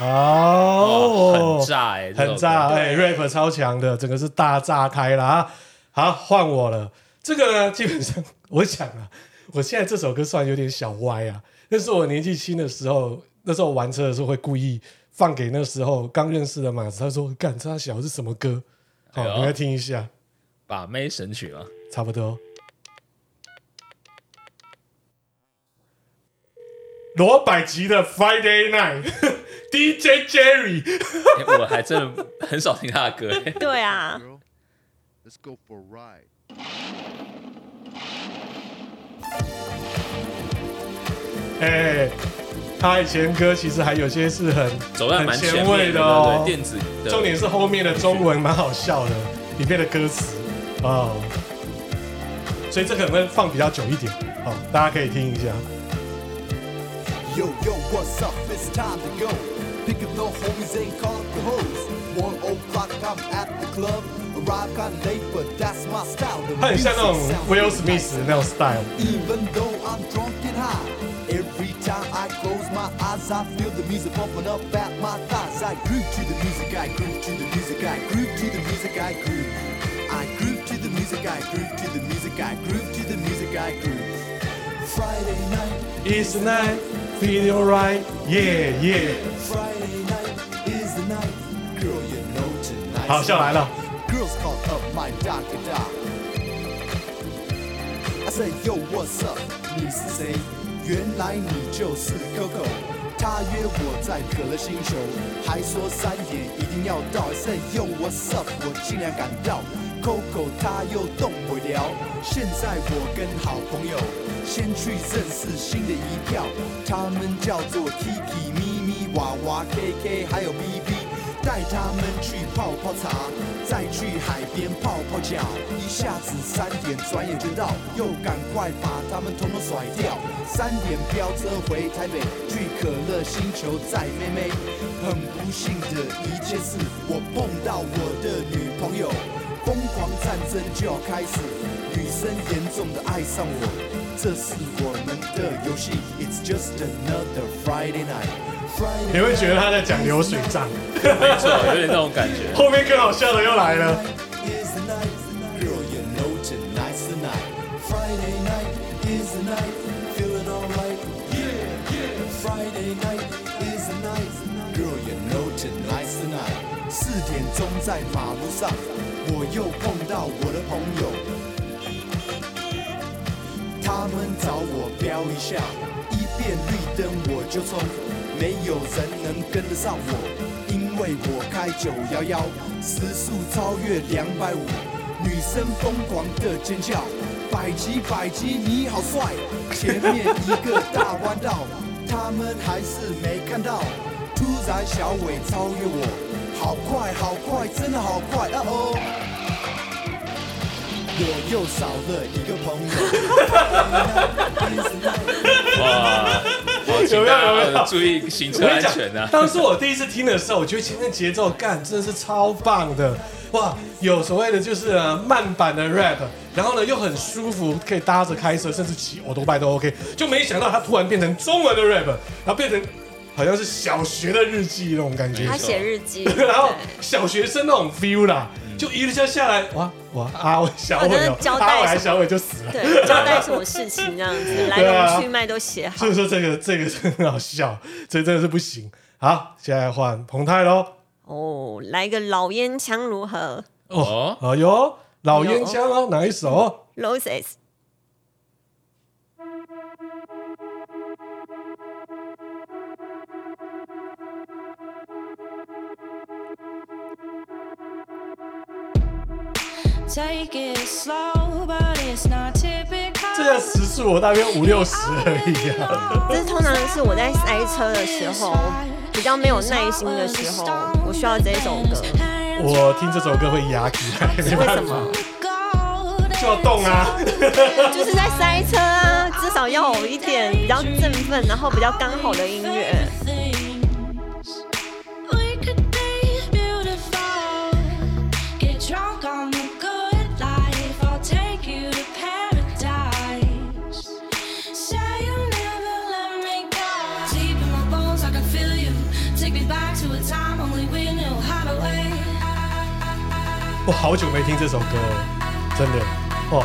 Speaker 3: 哦，
Speaker 2: 哦
Speaker 3: 很，炸哎，这首歌
Speaker 2: 很炸，哎，rap 超强的，整个是大炸开了啊！好，换我了。这个呢，基本上我想啊，我现在这首歌算有点小歪啊。那是我年纪轻的时候，那时候玩车的时候会故意放给那时候刚认识的马子，他说：“干，这小是什么歌？”好，
Speaker 3: 哎呦
Speaker 2: 你来听一下，
Speaker 3: 把妹神曲啊，
Speaker 2: 差不多。罗百吉的 Friday Night，DJ Jerry。
Speaker 3: 哎我还真的很少听他的歌，哎
Speaker 1: 对啊
Speaker 11: let's go for a ride.
Speaker 2: 哎、他以前歌其实还有些是很
Speaker 3: 走在蛮前
Speaker 2: 很前卫
Speaker 3: 面的，
Speaker 2: 的哦。
Speaker 3: 对，电子，
Speaker 2: 重点是后面的中文蛮好笑的，里面的歌词。哦，所以这可能会放比较久一点，好，大家可以听一下。
Speaker 6: Yo, yo, what's up? It's time to go. Pick up the homies and call the hoes. One o'clock, I'm at the club. Arrive kinda late, but that's my style.
Speaker 2: 很像那种
Speaker 6: music sounds
Speaker 2: Will
Speaker 6: really
Speaker 2: Smith
Speaker 6: nice.
Speaker 2: 的那种 style。
Speaker 6: eyes, I feel the music bumping up at my thighs. I groove to the music, I groove to the music, I groove to the music, I groove. I groove to the music, I groove to the music, I groove to the music, I groove. Friday night,
Speaker 2: It's the night, feel alright, yeah yeah。
Speaker 6: Friday night is the night. Girl, you know tonight.
Speaker 2: 好，笑来了。
Speaker 6: Girls called up my doctor doc. I said, Yo, what's up？你是谁？原来你就是 Coco。 他约我在可乐星球，还说三点一定要到。Say Yo, what's up？我尽量赶到。Coco 他又动不了。现在我跟好朋友先去认识新的一票，他们叫做 Tiki、咪咪、娃娃、KK，还有 BB。带他们去泡泡茶，再去海边泡泡脚，一下子三点，转眼就到，又赶快把他们统统甩掉。三点飙车回台北，去可乐星球再妹妹。很不幸的一件事，我碰到我的女朋友，疯狂战争就要开始，女生严重的爱上我，这是我们的游戏，It's just another Friday night。
Speaker 2: 你会觉得他在讲流水账，
Speaker 3: 没错，有点那种感觉。
Speaker 2: 后面更好笑的又来了。
Speaker 6: is the night. Girl, you know tonight's the night. Friday night is the night. Feeling alright. Yeah, yeah. Friday night is the night. Girl, you know tonight's the night. 四点钟在马路上，我又碰到我的朋友。他们找我飙一下，一变绿灯我就冲，没有人能跟得上我，因为我开九幺幺，时速超越两百五，女生疯狂的尖叫，百级百级你好帅，前面一个大弯道，他们还是没看到，突然小伟超越我，好快好快，真的好快，哦哦。我又少了一个朋友。
Speaker 3: 哇，好，请大家注意行车安全啊！
Speaker 2: 当时我第一次听的时候，我觉得前面节奏干真的是超棒的，哇，有所谓的就是、呃、慢版的 rap，然后呢又很舒服，可以搭着开车，甚至骑欧多拜都 OK。就没想到它突然变成中文的 rap，然后变成好像是小学的日记那种感觉，
Speaker 1: 他写日记，
Speaker 2: 然
Speaker 1: 后
Speaker 2: 小学生那种 feel 啦，就一路下下来，哇哇阿伟小
Speaker 1: 伟交代
Speaker 2: 小伟就死了。
Speaker 1: 对，交代什么事情这样子，
Speaker 2: 来
Speaker 1: 龙去脉都写好
Speaker 2: 所以。说这个这个真的很好笑，这真的是不行。好，现在换彭泰喽。
Speaker 1: 哦，来个老烟枪如何
Speaker 2: 哦，哎呦，老烟枪哦，哪一首
Speaker 1: ？？Roses。
Speaker 2: 这个时速我大约五六十而已啊。
Speaker 1: 这是通常是我在塞车的时候，比较没有耐心的时候，我需要这首歌。
Speaker 2: 我听这首歌会压起来，没办法
Speaker 1: 为什么，
Speaker 2: 就要动啊。
Speaker 1: 就是在塞车啊，至少要有一点比较振奋，然后比较刚好的音
Speaker 10: 乐。
Speaker 2: 我好久没听这首歌了，真的哦。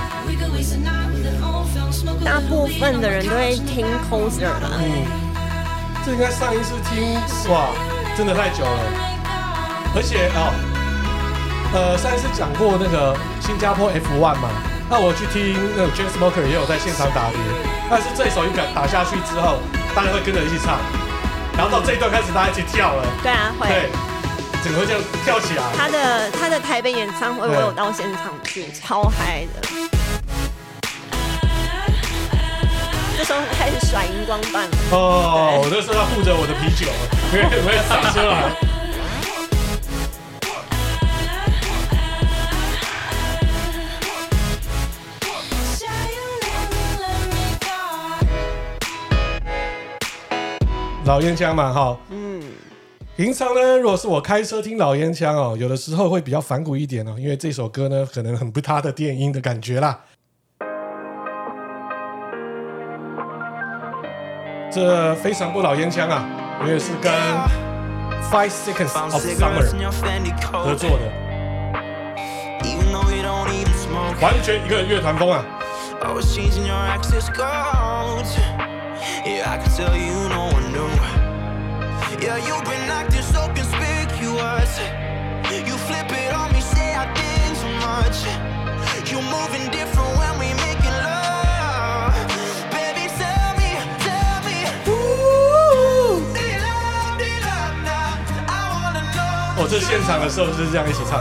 Speaker 1: 大部分的人都会听 coser 啦，
Speaker 2: 这应该上一次听哇，真的太久了。而且哦，呃，上一次讲过那个新加坡 F1 嘛，那我去听那个 James Smoker 也有在现场打碟，但是这首一打打下去之后，大家会跟着一起唱，然后到这一段开始大家一起跳了，
Speaker 1: 对啊，会
Speaker 2: 对。，整个这样跳起来。
Speaker 1: 他的他的台北演唱会我有到现场去，超嗨的。这时候开始甩荧光棒。
Speaker 2: 哦，我那时候要护着我的啤酒，因 为我要上车了。
Speaker 4: 老烟枪嘛，哈，平常呢，如果是我开车听老烟枪哦，有的时候会比较反骨一点哦，因为这首歌呢，可能很不搭的电音的感觉啦。这非常不老烟枪啊，因为是跟 Five Seconds of Summer 合作的，完全一个乐团风啊。我、哦、这现场的时候就是这样一起唱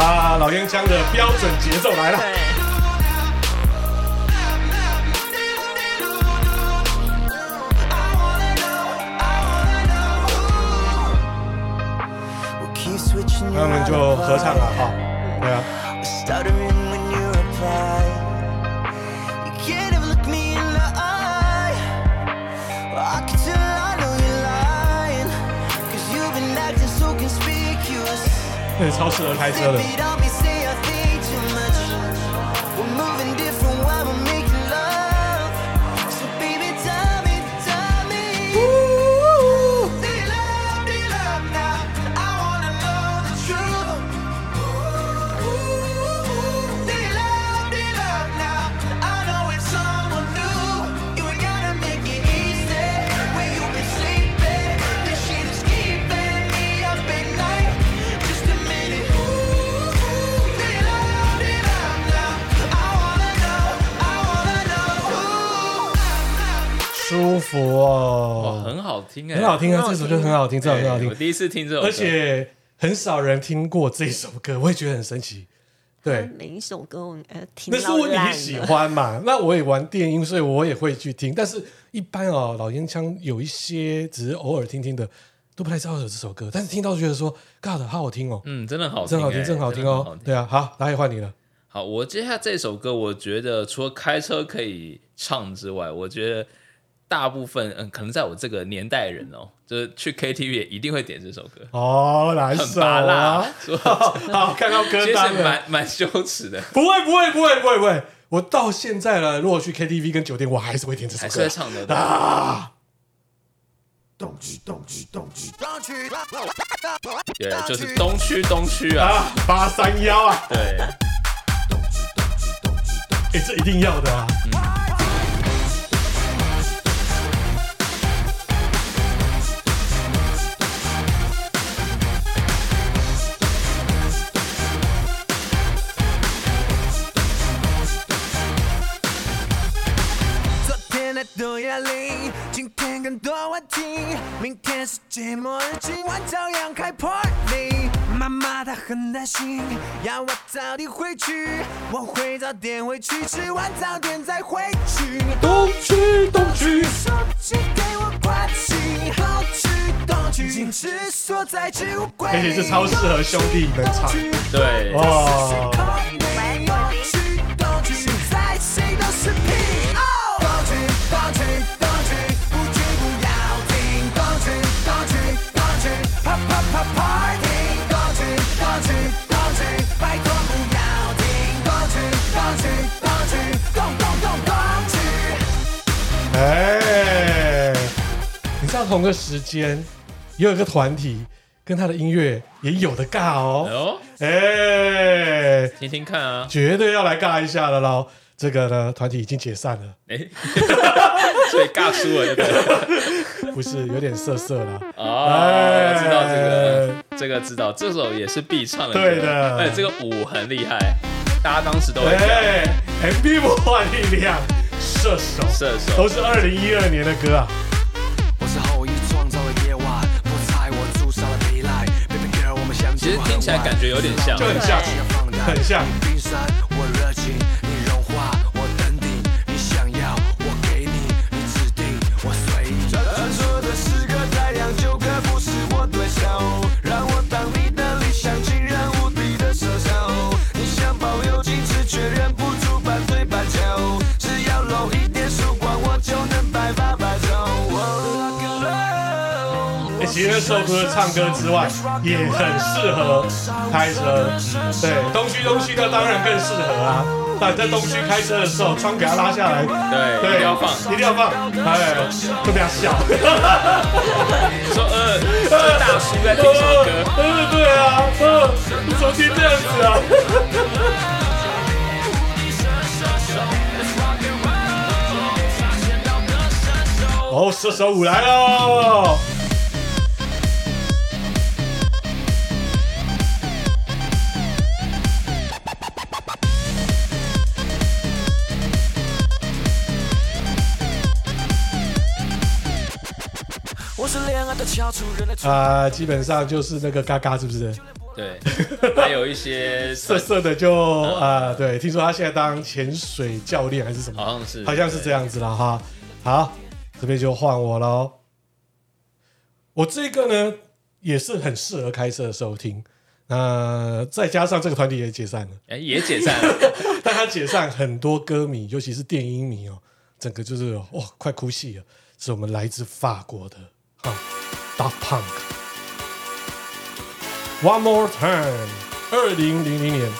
Speaker 4: 啊，老烟枪的标准节奏来了。那我们就合唱了哈，超适合开车的。舒服哦，
Speaker 3: 很好听哎，
Speaker 4: 很好听啊！这首歌很好听，这首很好听。
Speaker 3: 我第一次听这首歌，
Speaker 4: 而且很少人听过这首歌，我也觉得很神奇。对，
Speaker 1: 每一首歌我呃听，
Speaker 4: 那是我你喜欢嘛？那我也玩电音，所以我也会去听。但是一般哦，老烟枪有一些只是偶尔听听的，都不太知道有这首歌。但是听到就觉得说，God，好好听哦，
Speaker 3: 嗯，真的好听，
Speaker 4: 真好听，真好听哦。对啊，好，来换你了。
Speaker 3: 好，我接下来这首歌，我觉得除了开车可以唱之外，我觉得。大部分嗯，可能在我这个年代人哦，就是去 KTV 也一定会点这首歌。
Speaker 4: 哦，来首啊，好，看到歌单
Speaker 3: 蛮蛮羞耻的，
Speaker 4: 不会不会不会不会不会，我到现在了，如果去 KTV 跟酒店，我还是会点这首歌，
Speaker 3: 还是会唱的。
Speaker 4: 啊。
Speaker 6: 东区东区东区。东区，
Speaker 3: 对，就是东区东区啊，
Speaker 4: 八三幺啊，
Speaker 3: 对，
Speaker 4: 东区东区东区，哎，这一定要的啊。嗯
Speaker 6: 今天更多问题，明天世界末日，今晚照样开 party。妈妈她很担心，要我早点回去，我会早点回去，吃完早点再回去。
Speaker 4: 东区东区，
Speaker 6: 手机给我关机。东区东区，矜持所在之物归。
Speaker 4: 而且这超适合兄弟们唱，
Speaker 3: 对，
Speaker 4: 哦。同个时间，也有一个团体跟他的音乐也有的尬哦。哎、欸，
Speaker 3: 听听看啊，
Speaker 4: 绝对要来尬一下的喽。这个呢，团体已经解散了。哎、欸，
Speaker 3: 所以尬输了，对不对？
Speaker 4: 不是，有点涩涩了。
Speaker 3: 哦，欸、知道这个，这个知道，这首也是必唱的。
Speaker 4: 对的，
Speaker 3: 哎，这个舞很厉害，大家当时都会。
Speaker 4: 哎，MV 魔幻力量，射手，
Speaker 3: 射手，
Speaker 4: 都是二零一二年的歌啊我是后羿创造了夜晚不在我驻扎了未来。其实听起来感觉有点像，就很像，很像。
Speaker 2: 散，我热情，首歌唱歌之外，也很适合开车。对，东区东区的当然更适合啊。那你在东区开车的时候，窗给它拉下来，
Speaker 3: 对，
Speaker 2: 对，
Speaker 3: 一定要放。
Speaker 2: 一定要放，哎，就不要笑。
Speaker 3: 你说呃，这大叔在听什么歌？
Speaker 2: 呃，对啊，呃，你怎么听这样子啊？哦，射手舞
Speaker 4: 来喽！
Speaker 2: 啊、基本上就是那个嘎嘎，是不是？
Speaker 3: 对，还有一些
Speaker 2: 色色的就啊、对，听说他现在当潜水教练还是什么？
Speaker 3: 好像是，
Speaker 2: 好像是这样子了哈。好，这边就换我喽。我这个呢也是很适合开车的时候听。那、再加上这个团体也解散了，
Speaker 3: 哎，也解散了。
Speaker 2: 但他解散很多歌迷，尤其是电音迷哦，整个就是哇，快哭戏了。是我们来自法国的哈 Daft Punk。One More Time，二零零零年，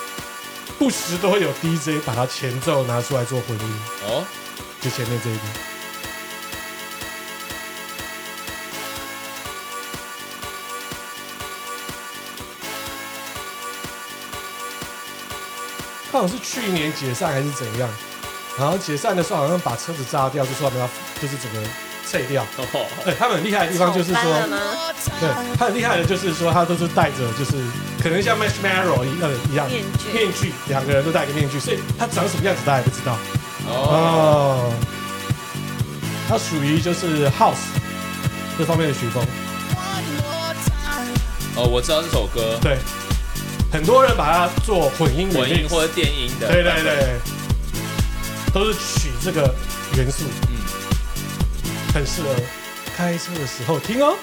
Speaker 2: 不时都会有 DJ 把它前奏拿出来做混音，
Speaker 3: 哦，
Speaker 2: 就前面这一个。他好像是去年解散还是怎样，然后解散的时候好像把车子炸掉，就说他们要就是整个拆掉。
Speaker 3: 哦，
Speaker 2: 对，他们很厉害的地方就是
Speaker 1: 说，
Speaker 2: 对，他很厉害的就是说，他都是戴着就是可能像 Marshmallow 一样一样
Speaker 1: 面具。
Speaker 2: 面具，两个人都戴个面具，所以他长什么样子大家也不知道。
Speaker 3: 哦，
Speaker 2: 他，属于就是 House 这方面的曲风。
Speaker 3: 哦，我知道这首歌，
Speaker 2: 对，很多人把它做混音
Speaker 3: 混音或者电音的，
Speaker 2: 对对对，都是取这个元素，
Speaker 3: 嗯，
Speaker 2: 很适合开车的时候听哦。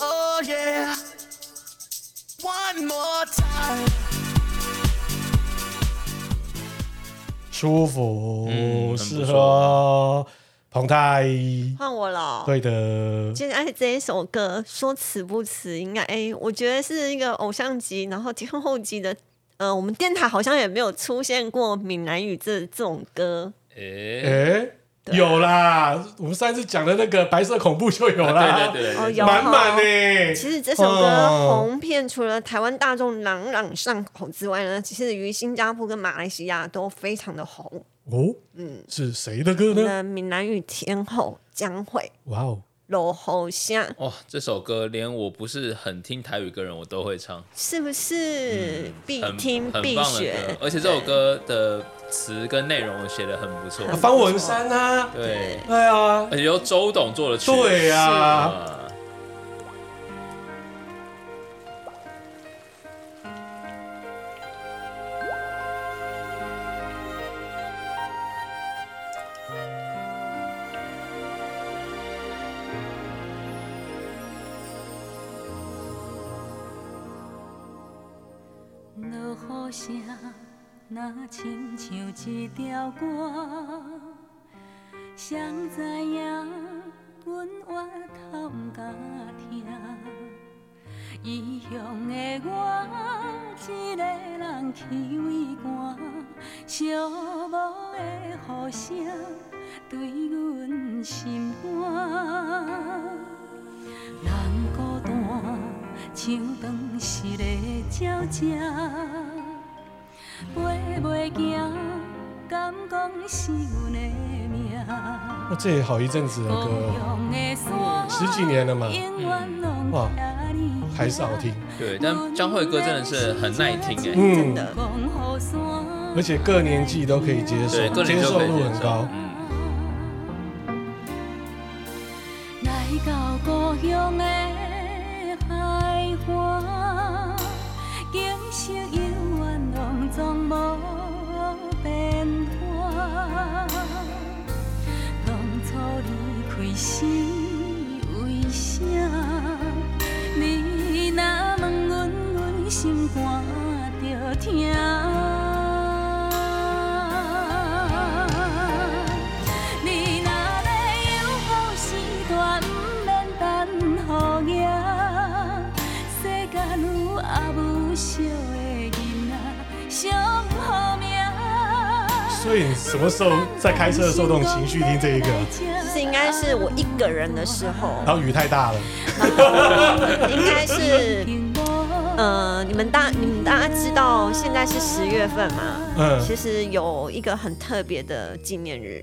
Speaker 4: Oh yeah. One more time.
Speaker 2: 舒服，适合哦彭泰。
Speaker 1: 换我了。
Speaker 2: 对的，
Speaker 1: 接下来这一首歌，说词不词，应该哎，我觉得是一个偶像级，然后天后级的。呃，我们电台好像也没有出现过闽南语这这种歌。
Speaker 3: 哎，
Speaker 2: 哎，有啦，我们上次讲的那个白色恐怖就有啦，
Speaker 3: 啊对对对对，
Speaker 1: 哦有。
Speaker 2: 满满呢。
Speaker 1: 其实这首歌
Speaker 2: 哦。
Speaker 1: 红遍除了台湾大众朗朗上口之外呢，其实于新加坡跟马来西亚都非常的红。
Speaker 2: 哦，嗯，是谁的歌呢？
Speaker 1: 闽南语天后江蕙，
Speaker 2: 哇哦，
Speaker 1: 罗侯香，
Speaker 3: 哇，这首歌连我不是很听台语歌人我都会唱，
Speaker 1: 是不是？必
Speaker 3: 很
Speaker 1: 听必
Speaker 3: 学？，而且这首歌的词跟内容写得很不错，
Speaker 2: 啊方文山啊，
Speaker 3: 对，
Speaker 2: 对啊，
Speaker 3: 而且由周董做的曲，
Speaker 2: 对啊
Speaker 10: 若亲像一条歌，谁知影阮歪头毋敢听。异乡的我，一个人去畏寒，寂寞的雨声对阮心肝。人孤单，像断失的鸟只，飞袂行。
Speaker 12: 讲是阮的命。
Speaker 2: 哇，这也好一阵子的歌哦，十几年了嘛，
Speaker 12: 嗯
Speaker 2: 哇，还是好听。
Speaker 3: 对，但江蕙歌真的是很耐听哎，
Speaker 2: 嗯
Speaker 1: 真，的。
Speaker 2: 而且各年纪都可以接受
Speaker 3: 对，，各
Speaker 2: 接
Speaker 3: 年都可以接受
Speaker 2: 受度很高。
Speaker 3: 嗯，
Speaker 12: 来到故乡的海岸，景色悠远，拢拢无变化。当初离开
Speaker 2: 时以你什么时候在开车的时候都种情绪听这一个？
Speaker 1: 就是应该是我一个人的时候，
Speaker 2: 然后雨太大了，
Speaker 1: 应该是呃，你们大你们大家知道现在是十月份嘛？
Speaker 2: 嗯。
Speaker 1: 其实有一个很特别的纪念日，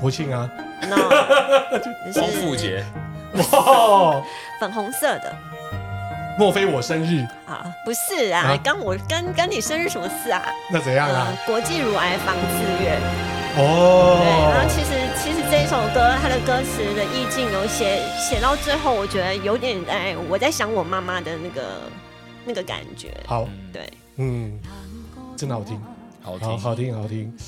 Speaker 2: 国庆啊，
Speaker 1: 那 就
Speaker 3: 光复节，
Speaker 2: 哇，
Speaker 1: 粉红色的
Speaker 2: 莫非我生日？
Speaker 1: 啊，不是啊
Speaker 2: 啊，
Speaker 1: 跟我跟跟你生日什么事啊？
Speaker 2: 那怎样啊
Speaker 1: 呃？国际乳癌防治月。对，然
Speaker 2: 哦
Speaker 1: 后，其实其实这一首歌它的歌词的意境有写写到最后，我觉得有点哎，我在想我妈妈的那个那个感觉。
Speaker 2: 好，
Speaker 3: 嗯，
Speaker 1: 对，
Speaker 2: 嗯，真的好听，好
Speaker 3: 好听，
Speaker 2: 好听，好听。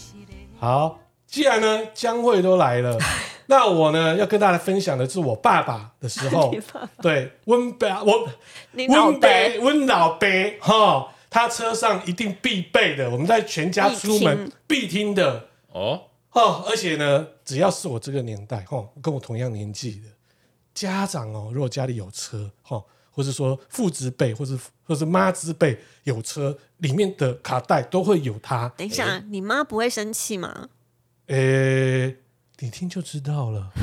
Speaker 2: 好，既然呢江蕙都来了，那我呢要跟大家分享的是我爸爸的时候
Speaker 1: 你爸爸，
Speaker 2: 对，温爸我温伯
Speaker 1: 爹
Speaker 2: 温老伯哈，他车上一定必备的，我们在全家出门必听的
Speaker 3: 哦，
Speaker 2: 哦。而且呢，只要是我这个年代哈，跟我同样年纪的家长哦，如果家里有车哈，或者说父执辈，或是或是妈之辈有车，里面的卡带都会有它。
Speaker 1: 等一下，你妈不会生气吗？
Speaker 2: 诶，你听就知道了。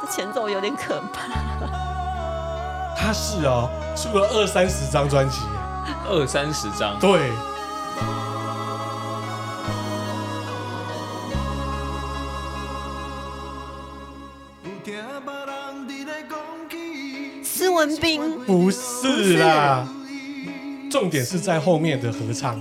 Speaker 1: 这前奏有点可怕。
Speaker 2: 他是哦，出了二三十张专辑，
Speaker 3: 二三十张，
Speaker 2: 对。
Speaker 1: 斯文斌，
Speaker 2: 不是啦，重点是在后面的合唱。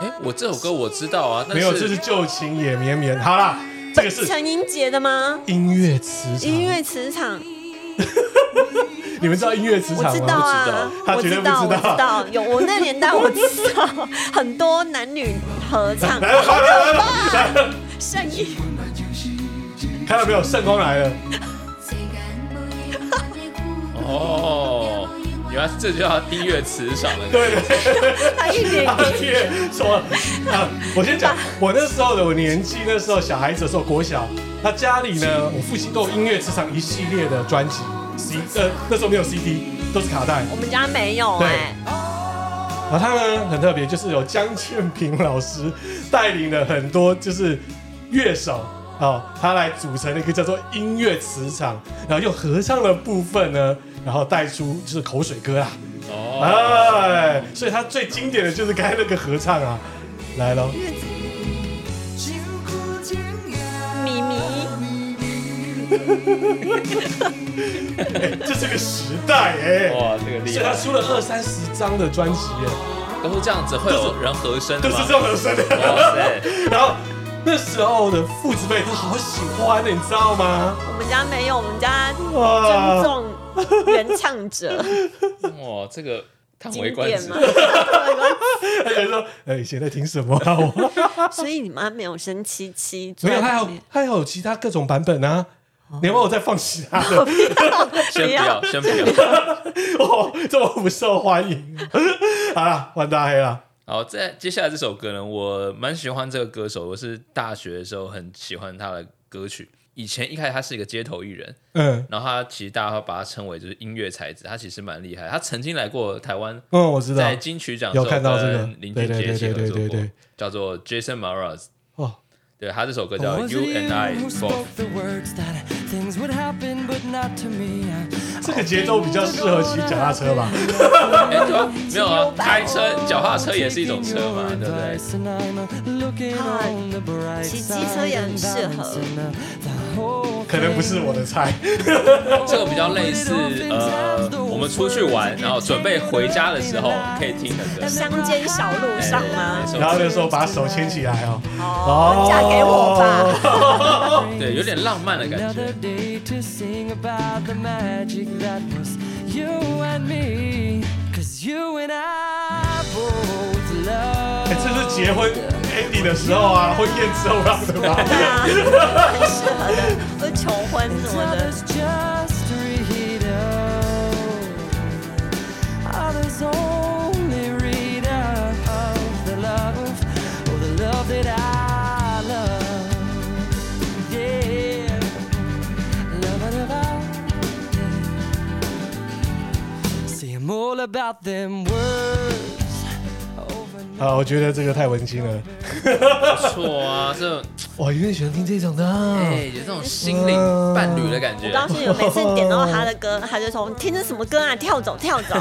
Speaker 3: 哎，我这首歌我知道啊，但
Speaker 2: 没有，这是旧情也绵绵。好啦，这个是
Speaker 1: 陈英杰的吗？
Speaker 2: 音乐磁场。
Speaker 1: 音乐磁场，
Speaker 2: 你们知道音乐磁场吗？
Speaker 1: 我知道啊
Speaker 3: 不知道，
Speaker 2: 他绝对不
Speaker 1: 我知道，我知道，有我那年代我知道很多男女合唱，
Speaker 2: 来了，来了，来了，来了，
Speaker 1: 圣意。
Speaker 2: 看到没有？圣光来了。
Speaker 3: 哦，原来这就叫音乐磁场了。
Speaker 2: 对 对对。
Speaker 1: 他一脸
Speaker 2: 他贴说啊，我先讲，我那时候的我年纪，那时候小孩子的时候，国小，那家里呢，我父亲都有音乐磁场一系列的专辑，C 呃那时候没有 CD，都是卡带。
Speaker 1: 我们家没有
Speaker 2: 对
Speaker 1: 哎，
Speaker 2: 然后他呢很特别，就是有江建平老师带领了很多就是乐手哦，他来组成了一个叫做音乐磁场，然后用合唱的部分呢，然后带出就是口水歌啊，
Speaker 3: 哦，
Speaker 2: 哎，所以他最经典的就是刚才那个合唱啊，来喽。
Speaker 1: 咪咪，
Speaker 2: 哎，这是个时代哎，
Speaker 3: 哇，这个厉害，
Speaker 2: 所以他出了二三十张的专辑哎，
Speaker 3: 都是这样子，会有人和声？
Speaker 2: 都是这种声的。
Speaker 3: 哇塞，
Speaker 2: 然后那时候的父子辈都好喜欢的，你知道吗？
Speaker 1: 我们家没有，我们家
Speaker 2: 哇
Speaker 1: 尊重原唱者，
Speaker 3: 哇，这个叹为
Speaker 1: 经
Speaker 3: 观止。
Speaker 2: 他就说：“哎，以前在听什么啊？我
Speaker 1: 所以你妈没有生七七，
Speaker 2: 没有，他还有还有其他各种版本啊。你要不要我再放其他的？
Speaker 3: 先不要，先不要。
Speaker 2: 哦，这么不受欢迎。好了，换大黑了。
Speaker 3: 好，在接下来这首歌呢，我蛮喜欢这个歌手，我是大学的时候很喜欢他的歌曲。以前一开始他是一个街头艺人，
Speaker 2: 嗯
Speaker 3: 然后他其实大家会把他称为就是音乐才子，他其实蛮厉害。他曾经来过台湾，
Speaker 2: 嗯，我知道
Speaker 3: 在。金曲奖
Speaker 2: 有看到这个
Speaker 3: 跟林俊杰一起合
Speaker 2: 对对对
Speaker 3: 作过
Speaker 2: 对对对，
Speaker 3: 叫做 Jason Mraz。
Speaker 2: 哦，
Speaker 3: 对他这首歌叫 You and I
Speaker 2: 这个节奏比较适合骑脚踏车吧？
Speaker 3: 哎，对啊，没有啊，开车脚踏车也是一种车嘛，对不对？
Speaker 1: 骑机车也很适合。
Speaker 2: 可能不是我的菜。
Speaker 3: 这个比较类似呃，我们出去玩，然后准备回家的时候可以听的歌。
Speaker 1: 乡间小路上吗？
Speaker 3: 哎
Speaker 2: 然后那时候把手牵起来哦。
Speaker 1: 哦，嫁给我吧。
Speaker 3: 对，有点浪漫的感觉。
Speaker 2: 哎，这是结婚 ending 的时候啊，婚宴之后让的吧？
Speaker 1: 对啊，很适合的，会求婚什么的。
Speaker 2: 啊，我觉得这个太文青了。
Speaker 3: 不错啊，这
Speaker 2: 哇，有点喜欢听这种的啊。
Speaker 3: 哎，有这种心灵伴侣的感觉。
Speaker 1: 我告诉你，每次点到他的歌，他就说：“你听的什么歌啊？跳走，跳走。”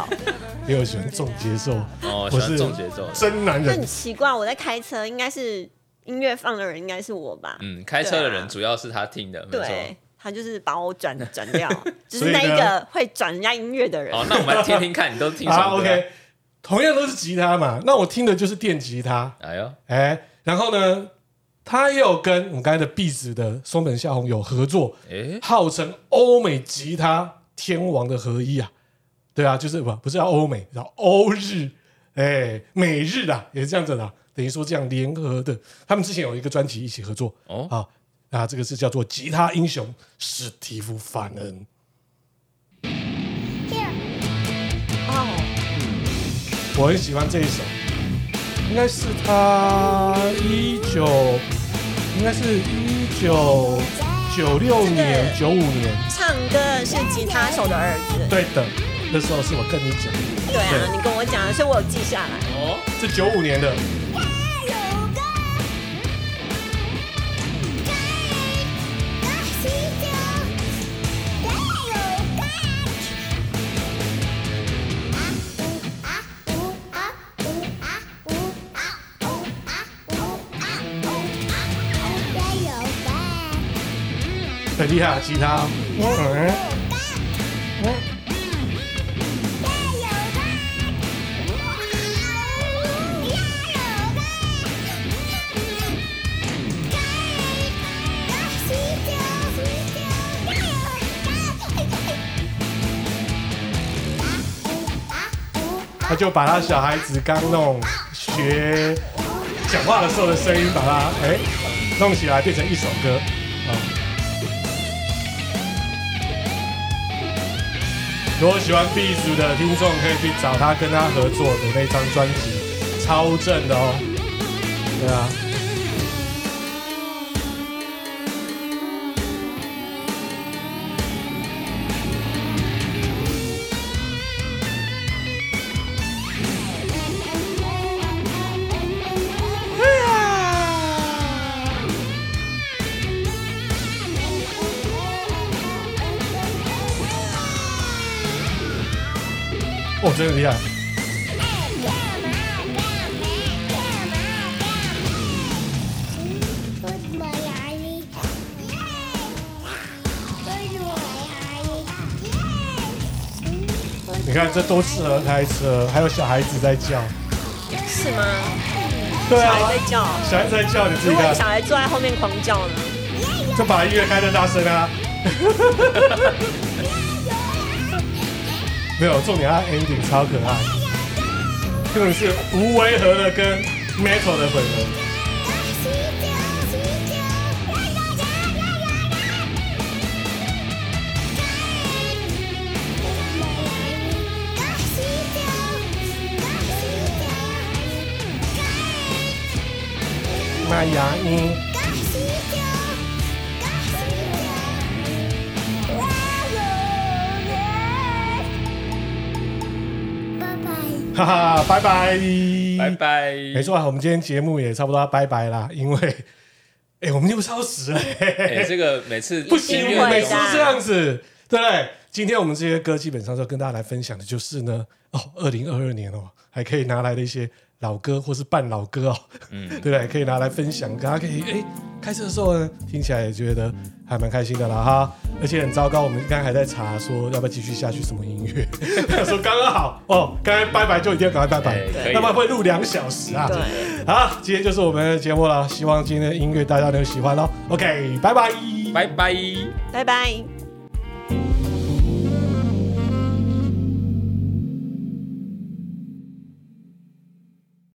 Speaker 2: 也有喜欢重节奏
Speaker 3: 哦，喜欢重节奏，
Speaker 2: 真男人。
Speaker 1: 很奇怪，我在开车，应该是音乐放的人应该是我吧？
Speaker 3: 嗯，开车的人主要是他听的，没错。
Speaker 1: 对，他就是把我转 转掉，就是那一个会转人家音乐的人。
Speaker 3: 好，那我们来听听看，你都听什么
Speaker 2: ？OK，同样都是吉他嘛，那我听的就是电吉他。
Speaker 3: 哎呦，
Speaker 2: 哎，然后呢，他也有跟我们刚才的壁纸的松本夏宏有合作，
Speaker 3: 哎，
Speaker 2: 号称欧美吉他天王的合一啊。对啊，就是不不是要欧美，叫欧日，哎，美日啊，也是这样子的、啊，等于说这样联合的。他们之前有一个专辑一起合作哦，啊，那这个是叫做《吉他英雄史蒂夫·范恩》。
Speaker 1: 哦，
Speaker 2: 我很喜欢这一首，应该是他一九，应该是一九九六年、九五年
Speaker 1: 唱歌是吉他手的儿子。
Speaker 2: 对的。那时候是我跟你讲，
Speaker 1: 对啊，对你跟我讲的，所以我有记下来。
Speaker 2: 哦，是九五年的。厉害，吉他。嗯。他就把他小孩子刚弄学讲话的时候的声音，把它哎弄起来，变成一首歌如果喜欢 B 组的听众，可以去找他跟他合作的那张专辑，超正的哦。对啊。哦，真的厉害！你看，这都适合开车，还有小孩子在叫，
Speaker 1: 是吗？
Speaker 2: 对啊，
Speaker 1: 小孩在叫，
Speaker 2: 小孩子在叫，你自己看。
Speaker 1: 如果小孩坐在后面狂叫呢？
Speaker 2: 就把音乐开得大声啊！没有，重点它 ending 超可爱，根本是无违和的跟 metal 的混合。麦芽音。哈哈，拜拜，
Speaker 3: 拜拜。
Speaker 2: 没错啊，我们今天节目也差不多要拜拜啦，因为，哎、欸，我们又超时了。哎、
Speaker 3: 欸，这个每次
Speaker 2: 不行，每次这样子，对不对？今天我们这些歌基本上就跟大家来分享的就是呢，哦，二零二二年哦，还可以拿来的一些老歌或是半老歌哦，嗯，对不对？可以拿来分享，大家可以哎开车的时候呢，听起来也觉得还蛮开心的啦哈。而且很糟糕，我们刚才还在查说要不要继续下去什么音乐，说刚刚好哦，刚才拜拜就一定要赶快拜拜，要不然会录两小时啊。对，好，今天就是我们的节目了，希望今天的音乐大家能喜欢喽。OK，拜拜，
Speaker 3: 拜拜，
Speaker 1: 拜拜。